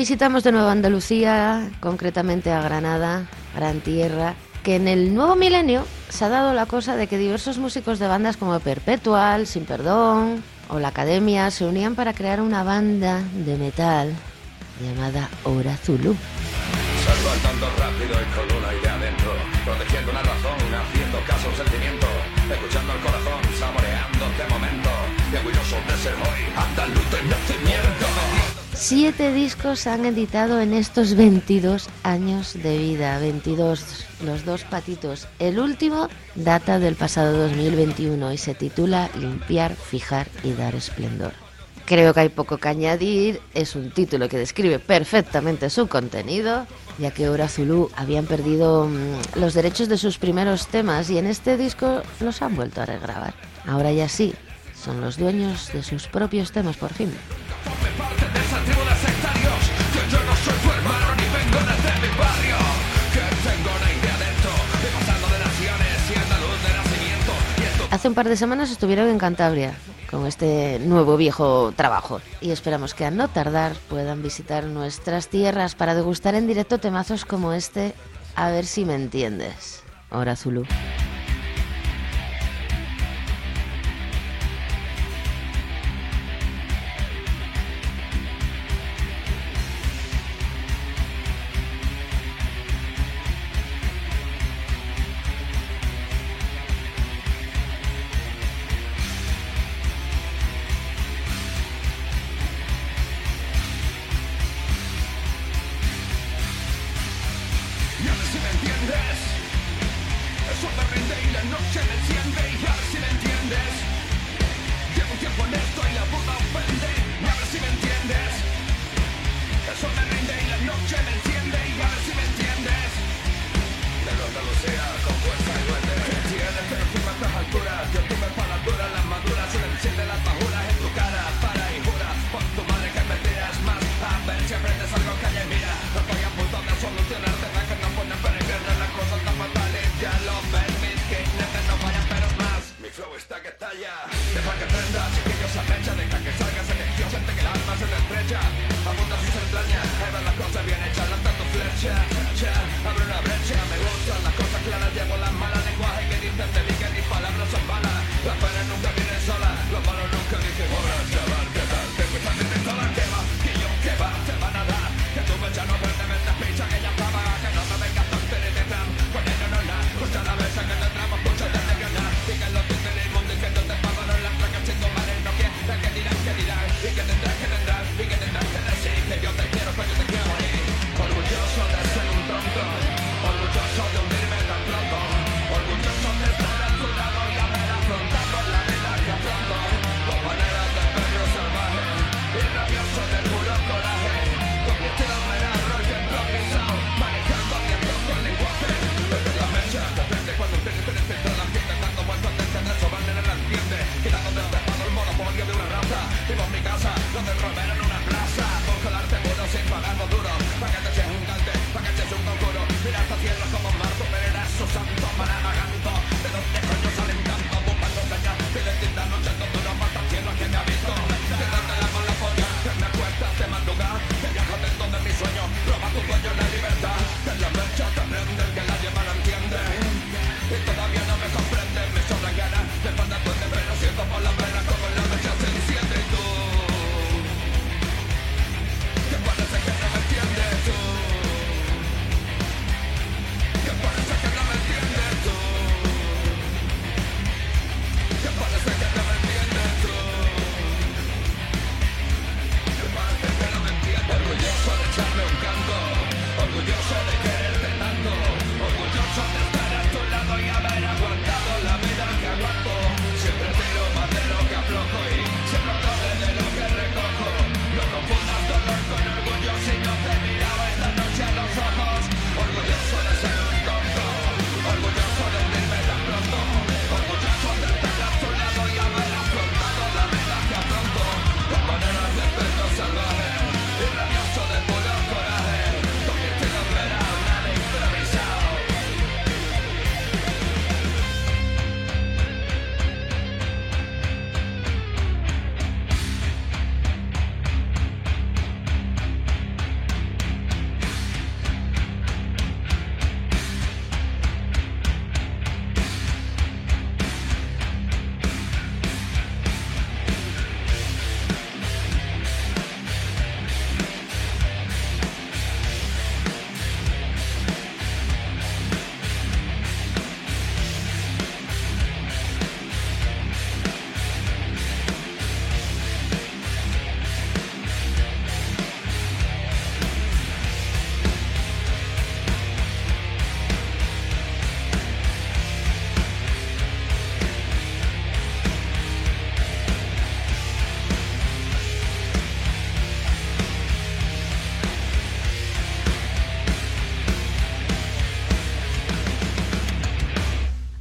Visitamos de nuevo Andalucía, concretamente a Granada, gran tierra, que en el nuevo milenio se ha dado la cosa de que diversos músicos de bandas como Perpetual, Sin Perdón o La Academia se unían para crear una banda de metal llamada Hora Zulu. Salgo andando rápido y con una idea adentro Protegiendo una razón, haciendo caso a un sentimiento Escuchando el corazón, saboreando este momento Y orgulloso de ser hoy andaluz nacimiento Siete discos han editado en estos 22 años de vida, 22, los dos patitos. El último data del pasado 2021 y se titula Limpiar, fijar y dar esplendor. Creo que hay poco que añadir, es un título que describe perfectamente su contenido, ya que Hora Zulu habían perdido mm, los derechos de sus primeros temas y en este disco los han vuelto a regrabar. Ahora ya sí, son los dueños de sus propios temas por fin. Hace un par de semanas estuvieron en Cantabria con este nuevo viejo trabajo y esperamos que a no tardar puedan visitar nuestras tierras para degustar en directo temazos como este A ver si me entiendes. Hora Zulu.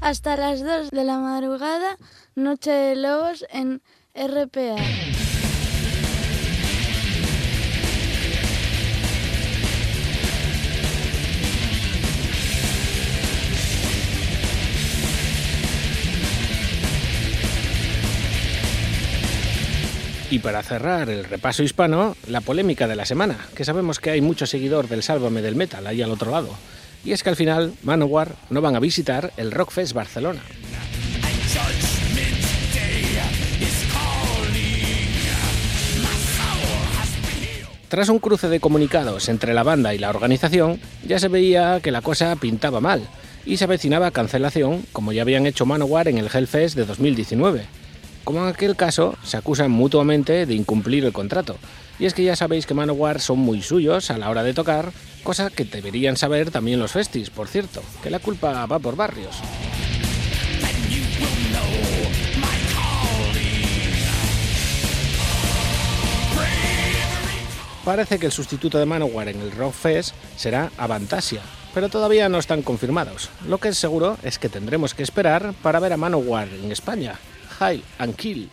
Hasta las 2 de la madrugada, Noche de Lobos en RPA. Y para cerrar el repaso hispano, la polémica de la semana, que sabemos que hay mucho seguidor del Sálvame del Metal ahí al otro lado. Y es que al final Manowar no van a visitar el Rockfest Barcelona. Tras un cruce de comunicados entre la banda y la organización, ya se veía que la cosa pintaba mal y se avecinaba cancelación, como ya habían hecho Manowar en el Hellfest de 2019. Como en aquel caso, se acusan mutuamente de incumplir el contrato. Y es que ya sabéis que Manowar son muy suyos a la hora de tocar, cosa que deberían saber también los festis, por cierto, que la culpa va por barrios. Parece que el sustituto de Manowar en el Rockfest será Avantasia, pero todavía no están confirmados. Lo que es seguro es que tendremos que esperar para ver a Manowar en España. High and Kill.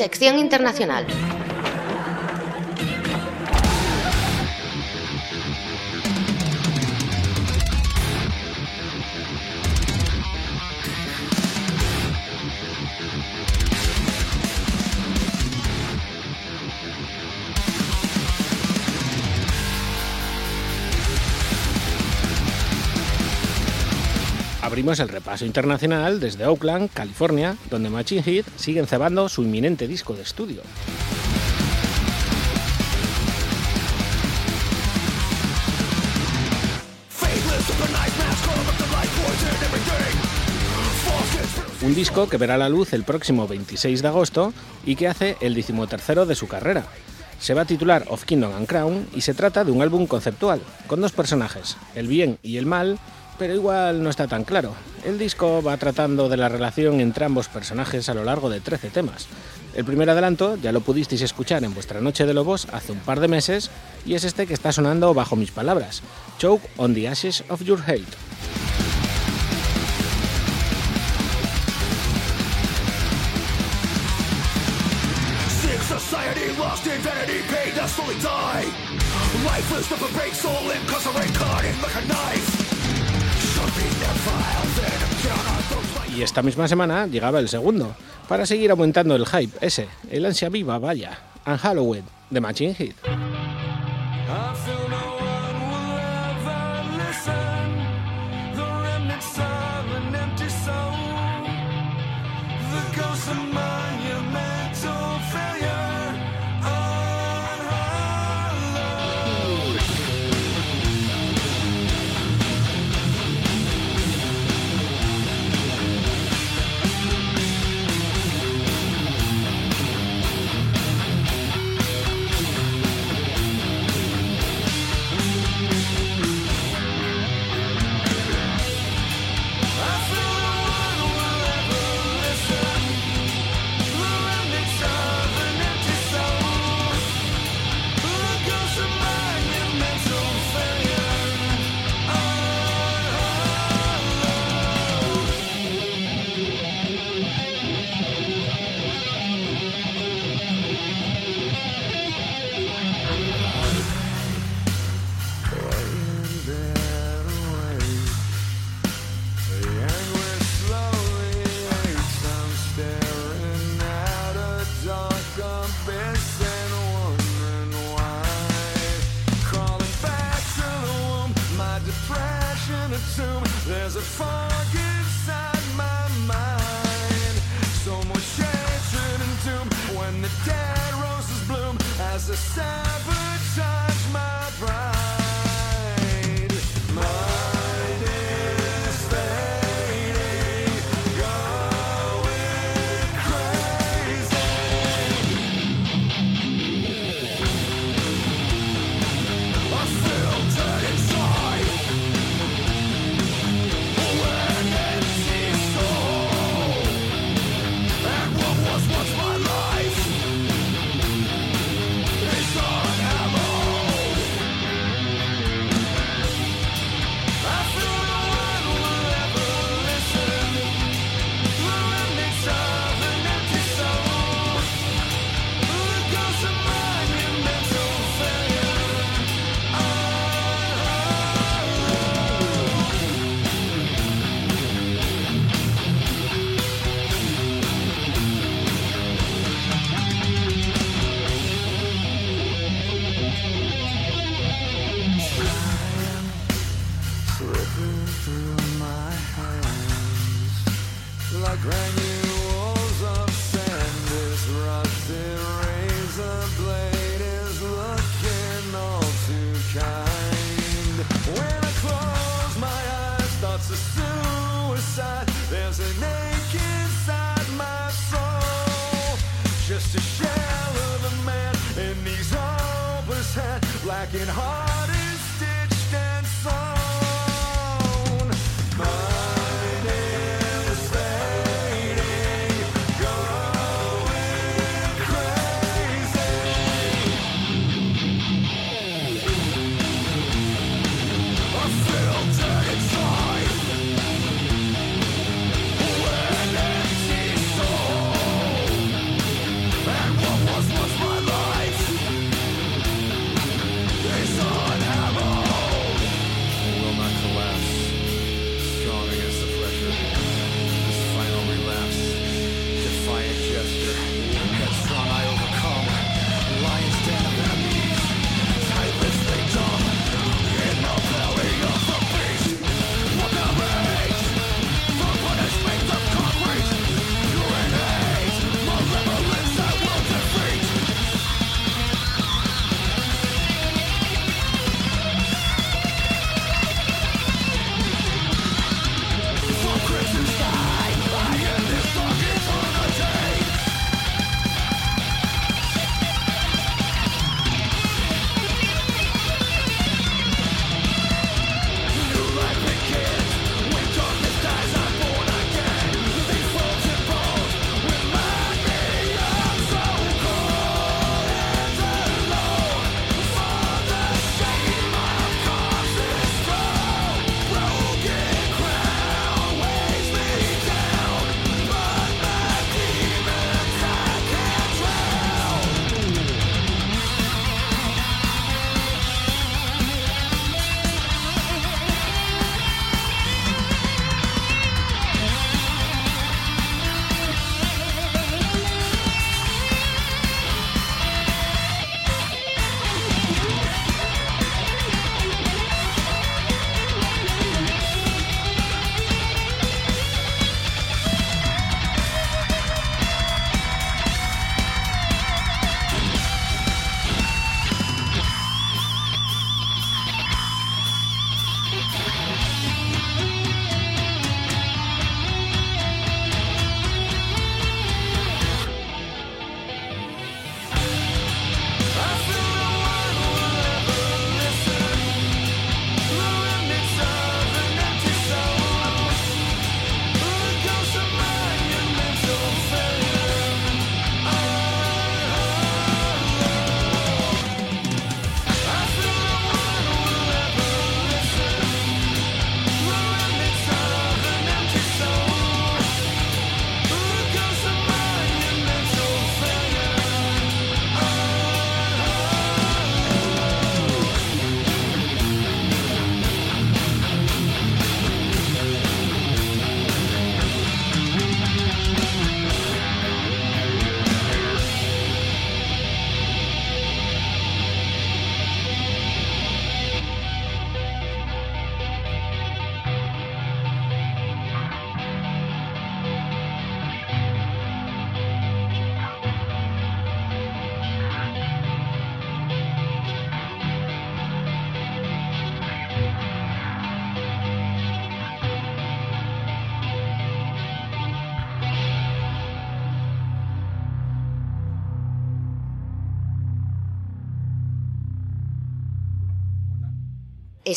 Sección internacional. Abrimos el repaso internacional desde Oakland, California, donde Machine Head siguen cebando su inminente disco de estudio. Un disco que verá la luz el próximo 26 de agosto y que hace el decimotercero de su carrera. Se va a titular Of Kingdom and Crown y se trata de un álbum conceptual, con dos personajes, el bien y el mal, pero igual no está tan claro. El disco va tratando de la relación entre ambos personajes a lo largo de 13 temas. El primer adelanto ya lo pudisteis escuchar en vuestra Noche de Lobos hace un par de meses y es este que está sonando bajo mis palabras, Choke on the Ashes of Your Hate. Y esta misma semana llegaba el segundo, para seguir aumentando el hype, ese, el ansia viva, vaya, and Halloween, de Machine Head. As I sabotage my pride.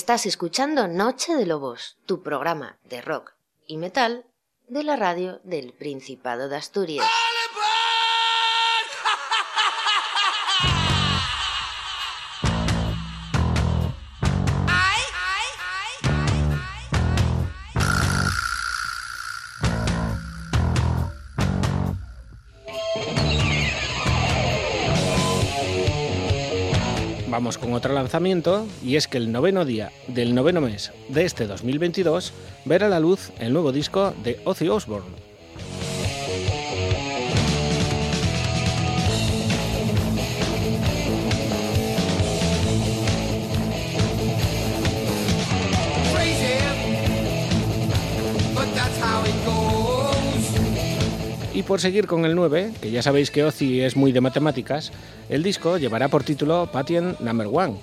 Estás escuchando Noche de Lobos, tu programa de rock y metal de la radio del Principado de Asturias. Con otro lanzamiento y es que el noveno día del noveno mes de este 2022 verá la luz el nuevo disco de Ozzy Osbourne. Y por seguir con el 9, que ya sabéis que Ozzy es muy de matemáticas, el disco llevará por título Patient Number One,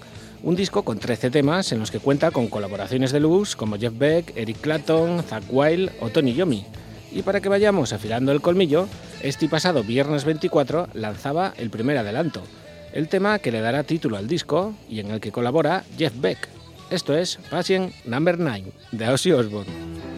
un disco con 13 temas en los que cuenta con colaboraciones de luz como Jeff Beck, Eric Clapton, Zach Wild o Tony Yomi. Y para que vayamos afilando el colmillo, este pasado viernes 24 lanzaba el primer adelanto, el tema que le dará título al disco y en el que colabora Jeff Beck. Esto es Patient Number 9 de Ozzy Osbourne.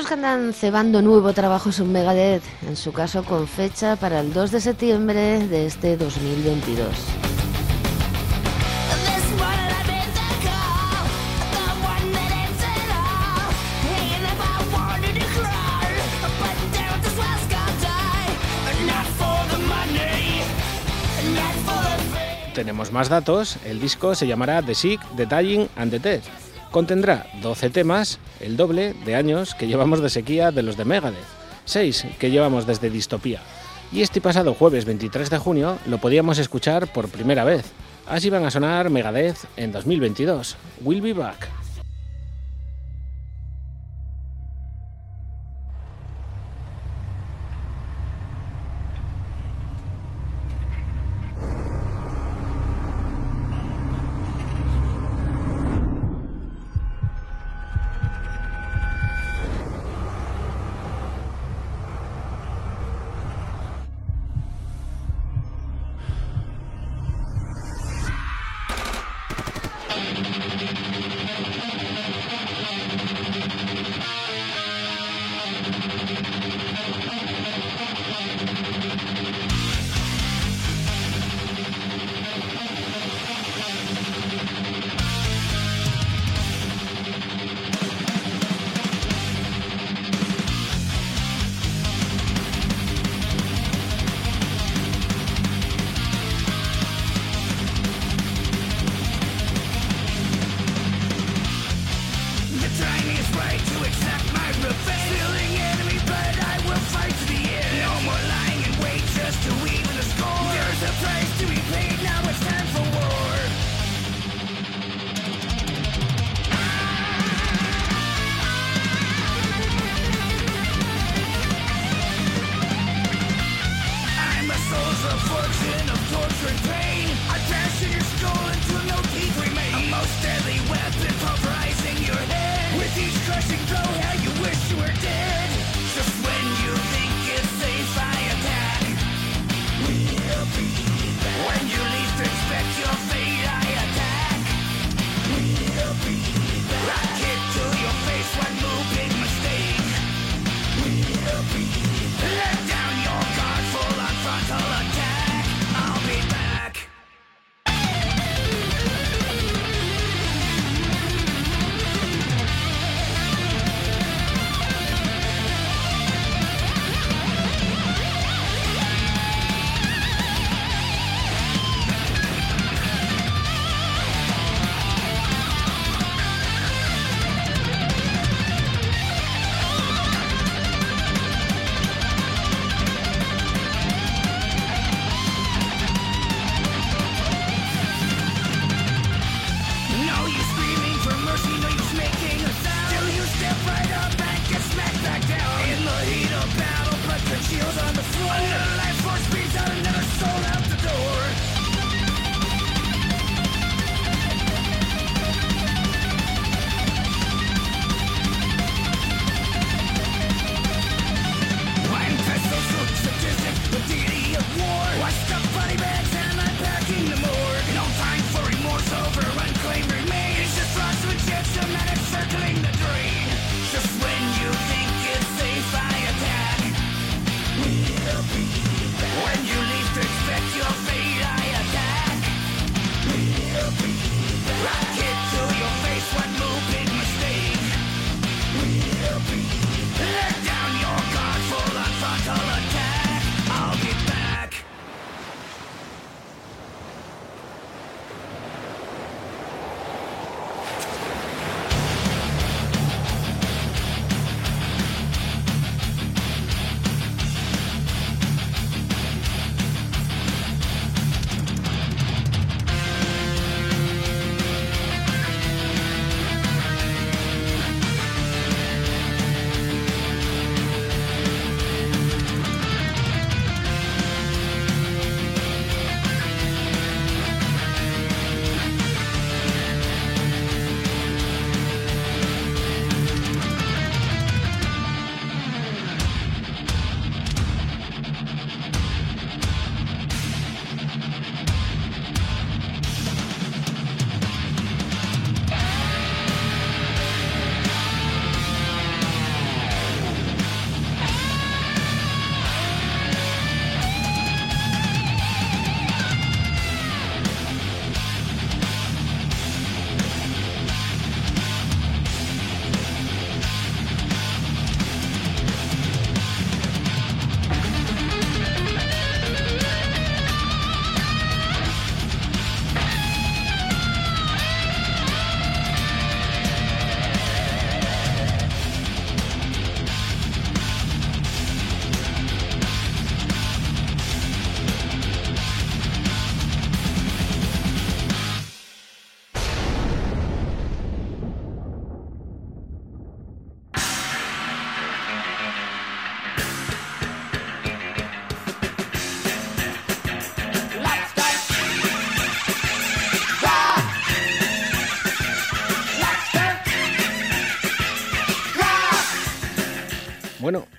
Otros que andan cebando nuevo trabajo son Megadeth, en su caso con fecha para el 2 de septiembre de este 2022. Tenemos más datos, el disco se llamará The Sick, The Dying and The Dead. Contendrá 12 temas, el doble de años que llevamos de sequía de los de Megadeth, 6 que llevamos desde Distopía. Y este pasado jueves 23 de junio lo podíamos escuchar por primera vez. Así van a sonar Megadeth en 2022. We'll be back.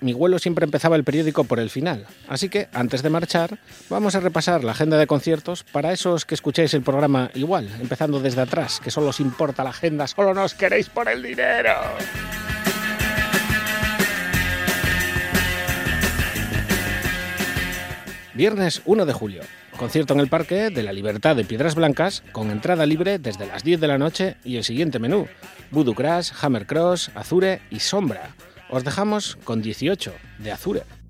Mi vuelo siempre empezaba el periódico por el final, así que antes de marchar vamos a repasar la agenda de conciertos para esos que escuchéis el programa igual, empezando desde atrás, que solo os importa la agenda, solo nos queréis por el dinero. Viernes 1 de julio, concierto en el Parque de la Libertad de Piedras Blancas con entrada libre desde las 10 de la noche y el siguiente menú, Voodoo Crash, Hammer Cross, Azure y Sombra. Os dejamos con 18 de Azure.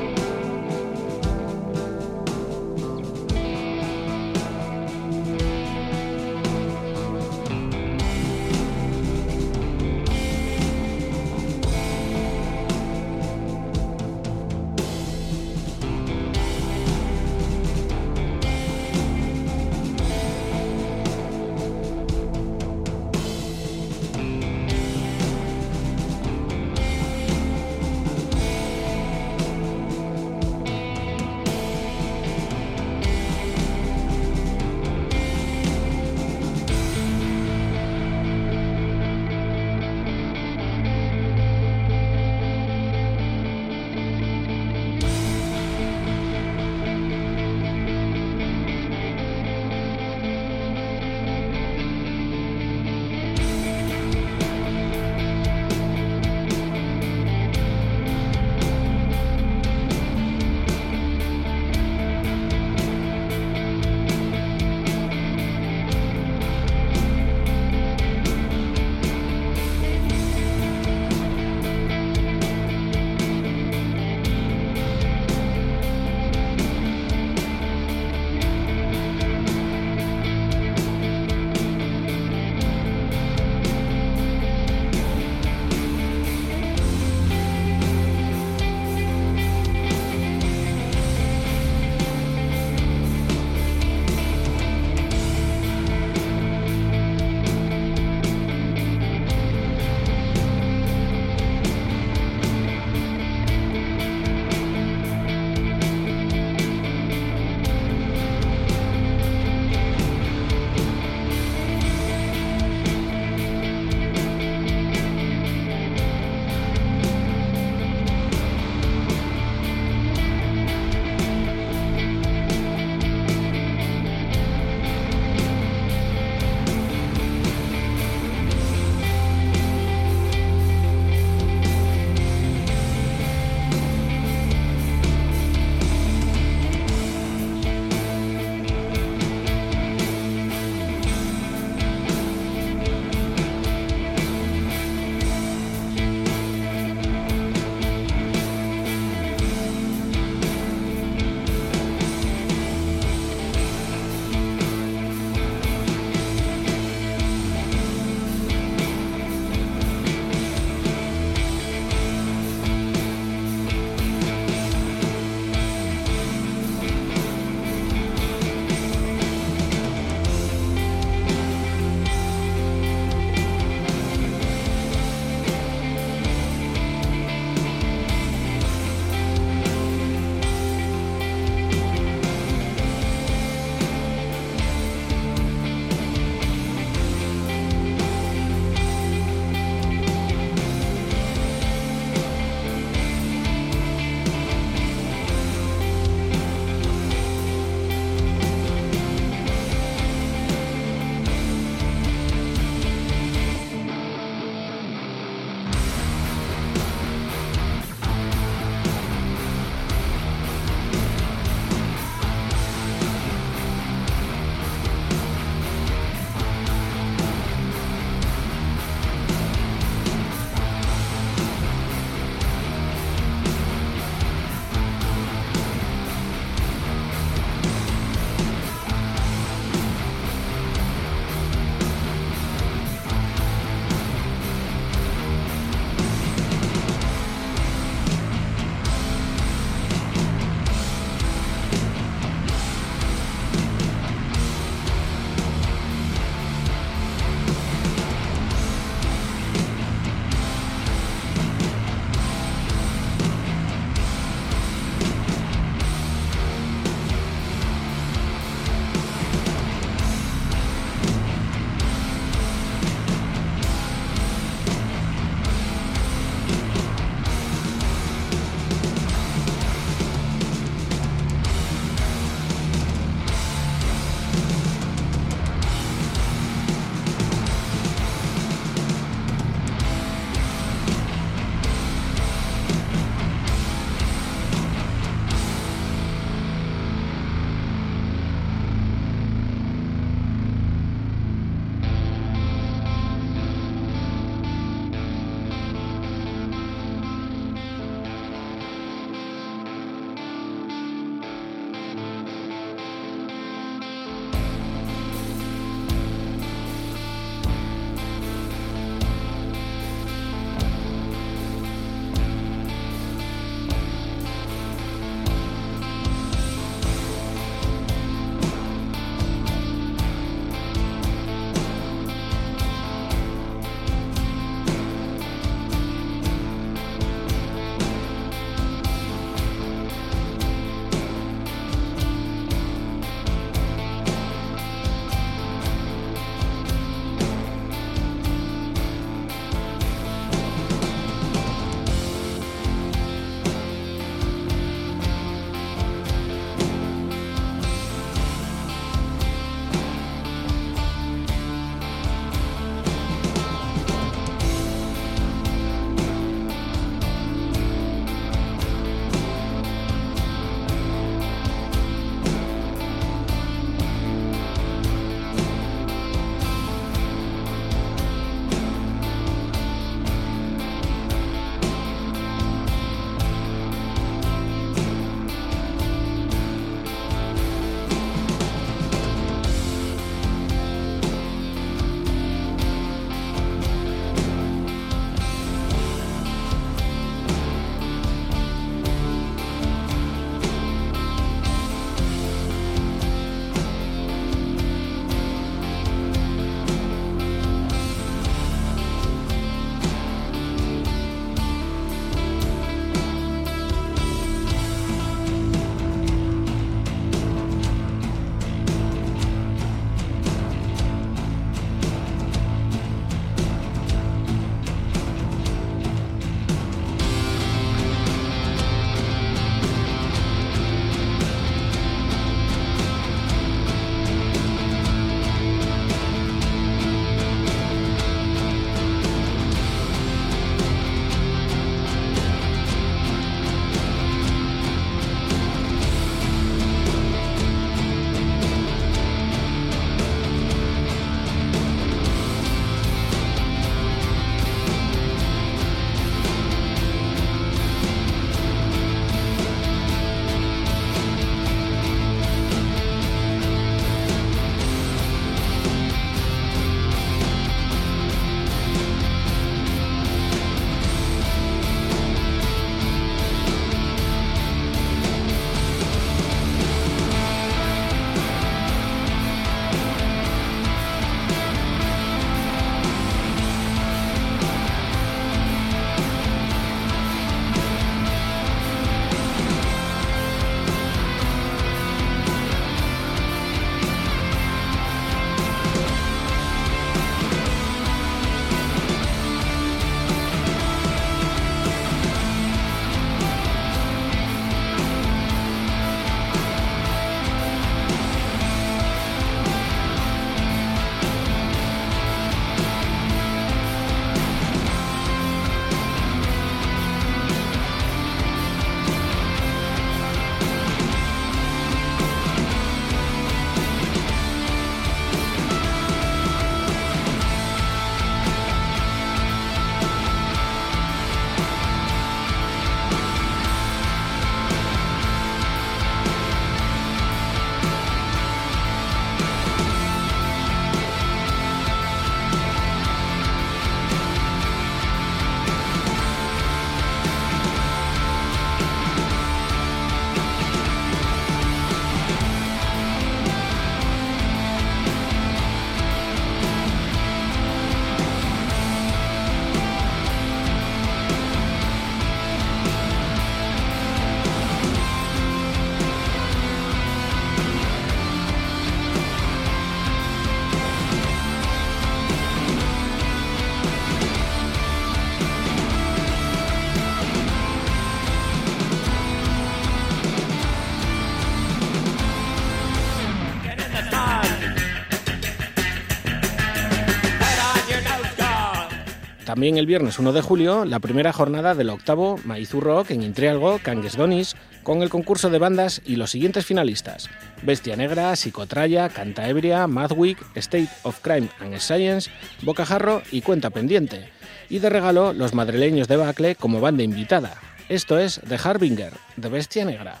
También el viernes 1 de julio, la primera jornada del octavo Maizú Rock en Intrialgo, Cangues Donis, con el concurso de bandas y los siguientes finalistas: Bestia Negra, Psicotraya, Canta Ebria, Madwick, State of Crime and Science, Bocajarro y Cuenta Pendiente. Y de regalo, los madrileños de Bacle como banda invitada. Esto es The Harbinger, de Bestia Negra.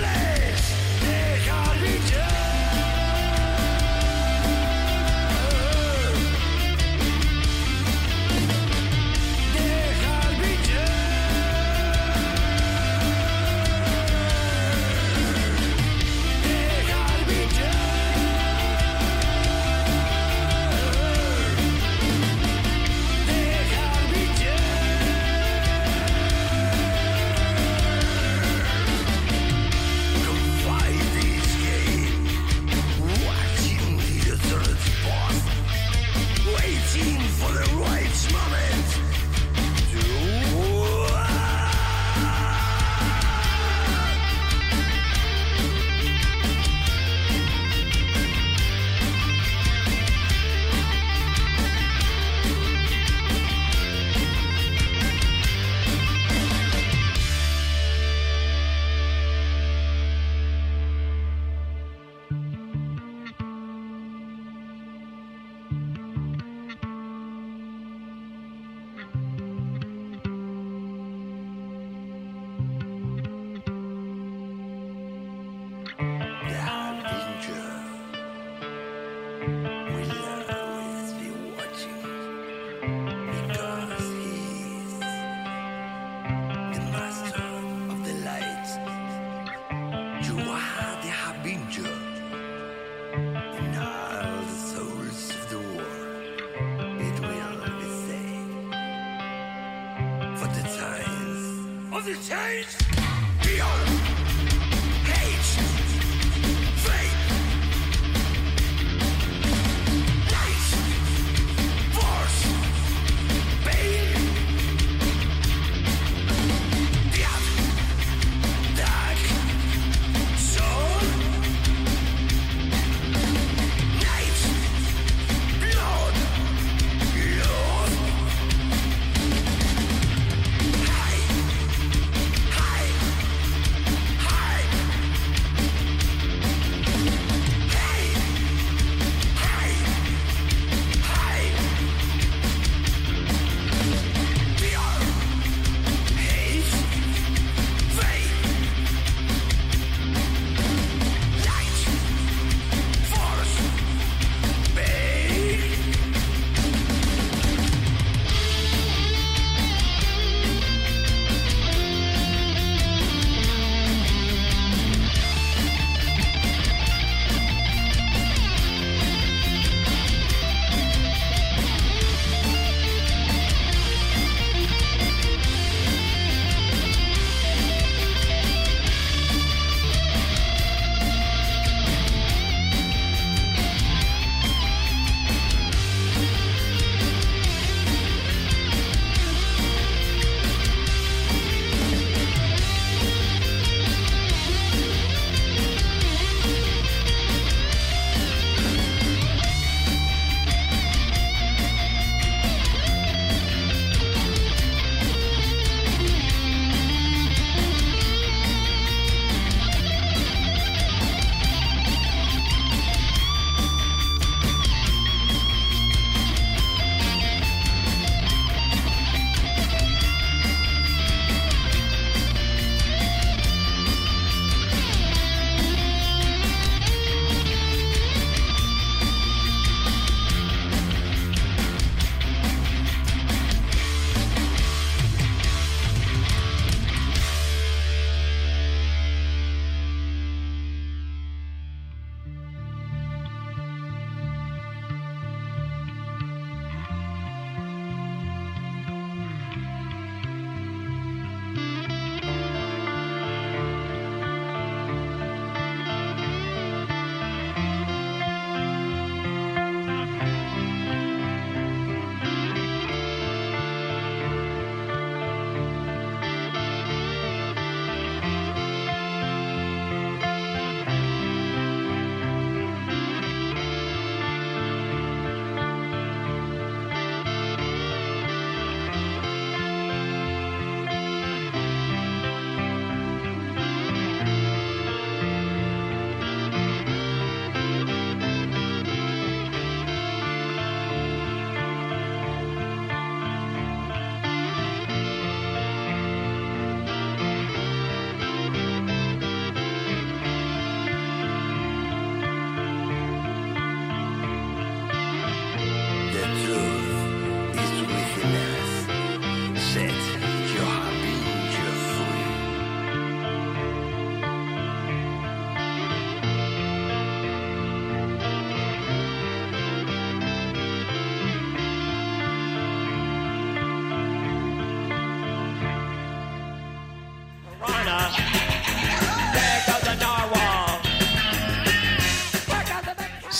Lovely!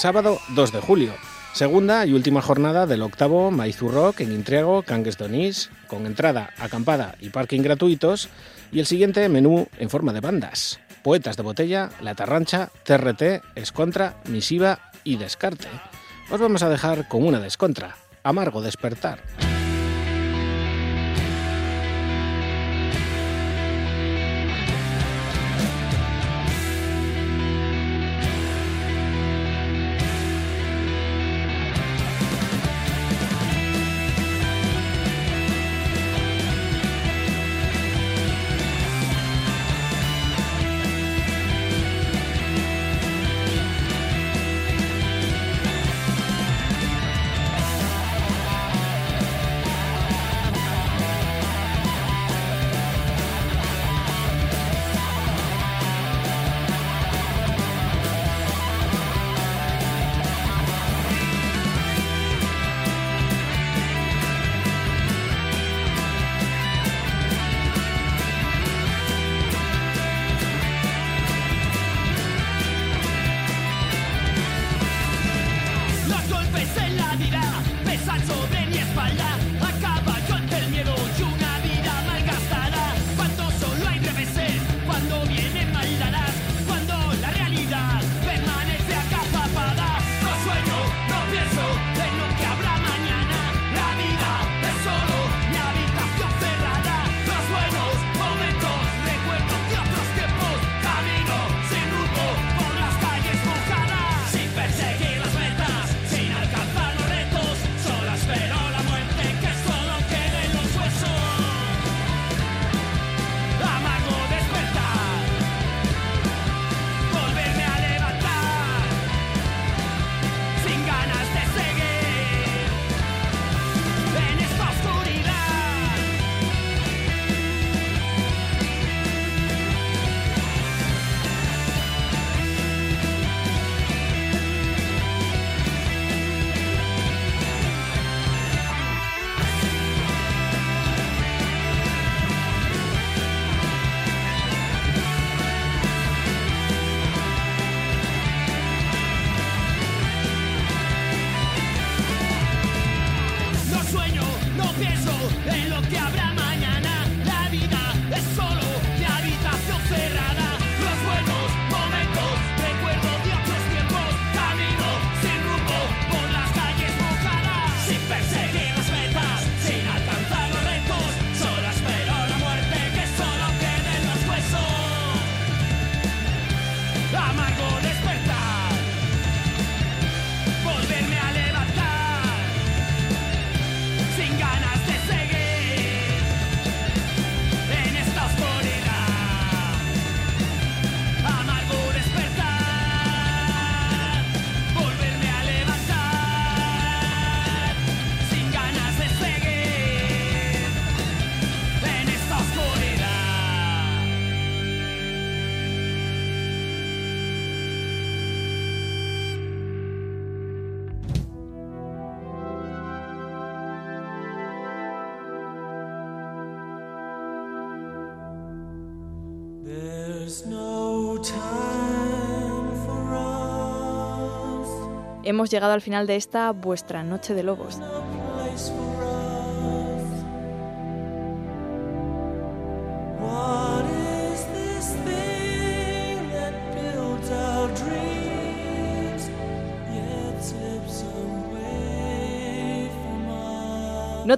Sábado 2 de julio, segunda y última jornada del octavo Rock en Intriago, Cangues Donís, con entrada, acampada y parking gratuitos, y el siguiente menú en forma de bandas. Poetas de Botella, La Tarrancha, TRT, Escontra, Misiva y Descarte. Os vamos a dejar con una descontra, Amargo Despertar. Hemos llegado al final de esta vuestra Noche de Lobos.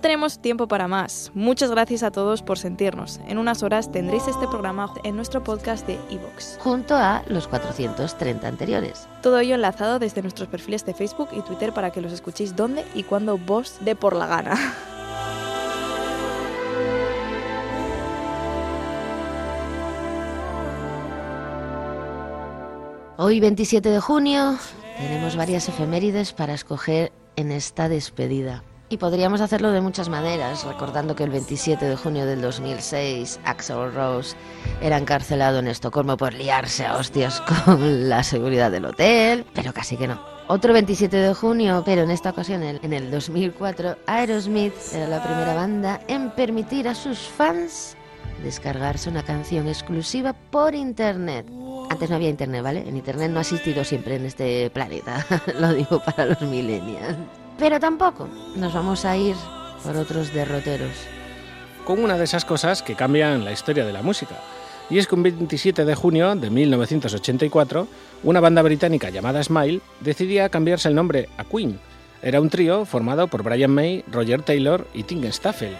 Tenemos tiempo para más. Muchas gracias a todos por sentirnos. En unas horas tendréis este programa en nuestro podcast de Evox. Junto a los 430 anteriores. Todo ello enlazado desde nuestros perfiles de Facebook y Twitter para que los escuchéis donde y cuando vos dé por la gana. Hoy 27 de junio tenemos varias efemérides para escoger en esta despedida. Y podríamos hacerlo de muchas maneras, recordando que el 27 de junio del 2006 Axel Rose era encarcelado en Estocolmo por liarse a hostias con la seguridad del hotel, pero casi que no. Otro 27 de junio, pero en esta ocasión en el 2004, Aerosmith era la primera banda en permitir a sus fans descargarse una canción exclusiva por internet. Antes no había internet, ¿vale? En internet no ha existido siempre en este planeta, lo digo para los millennials. Pero tampoco nos vamos a ir por otros derroteros. con una de esas cosas que cambian la historia de la música. Y es que un 27 de junio de 1984, una banda británica llamada Smile decidía cambiarse el nombre a Queen. Era un trío formado por Brian May, Roger Taylor y Tim Staffel.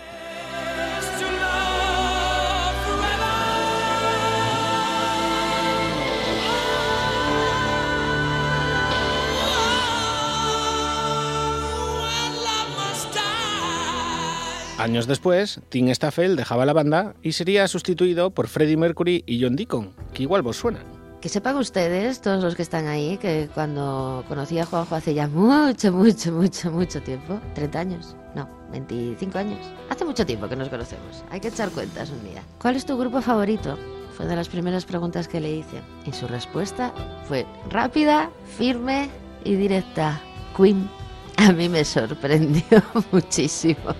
Años después, Tim Staffel dejaba la banda y sería sustituido por Freddie Mercury y John Deacon, que igual vos suenan. Que sepan ustedes, todos los que están ahí, que cuando conocí a Juanjo hace ya mucho, mucho, mucho, mucho tiempo, 30 años, no, 25 años, hace mucho tiempo que nos conocemos, hay que echar cuentas un día. ¿Cuál es tu grupo favorito? Fue de las primeras preguntas que le hice. Y su respuesta fue rápida, firme y directa. Queen. A mí me sorprendió muchísimo.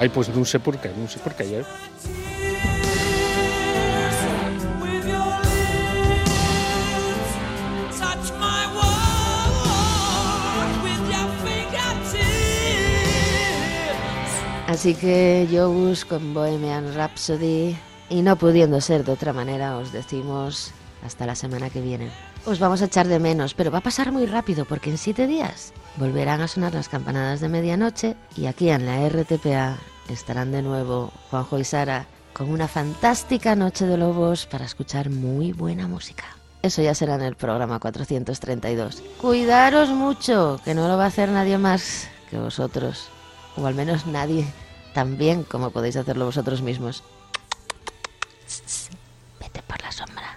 Ay, pues no sé por qué, no sé por qué. fingertips. Así que yo busco en Bohemian Rhapsody y no pudiendo ser de otra manera os decimos hasta la semana que viene. Os vamos a echar de menos, pero va a pasar muy rápido porque en siete días volverán a sonar las campanadas de medianoche y aquí en la RTPA estarán de nuevo Juanjo y Sara con una fantástica noche de lobos para escuchar muy buena música. Eso ya será en el programa 432. Cuidaros mucho, que no lo va a hacer nadie más que vosotros. O al menos nadie tan bien como podéis hacerlo vosotros mismos. Vete por la sombra.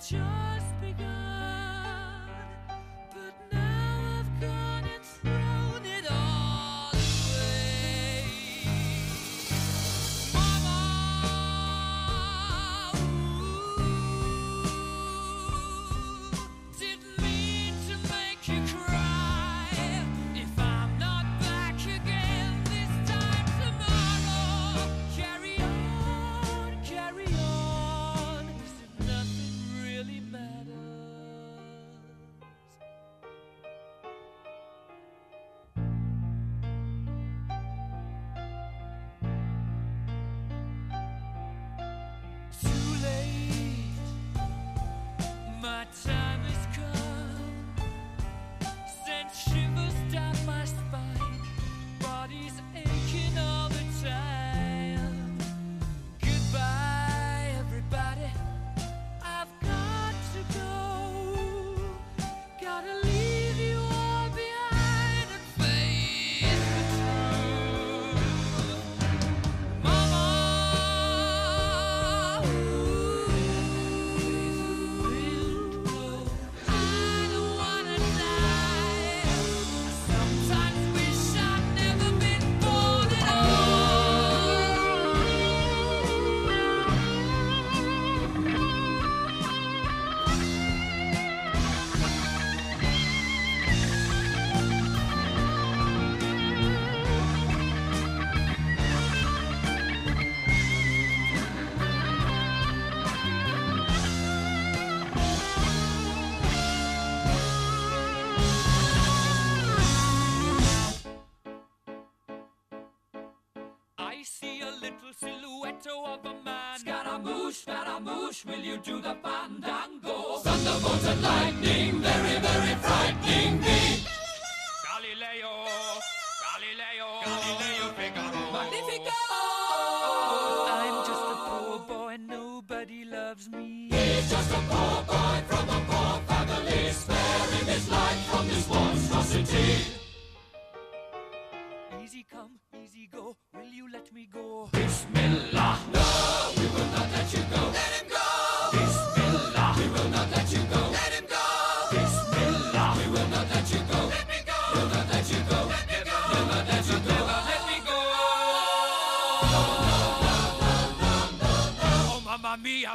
joy. Will you do the fandango? Thunderbolts and lightning,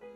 Blues.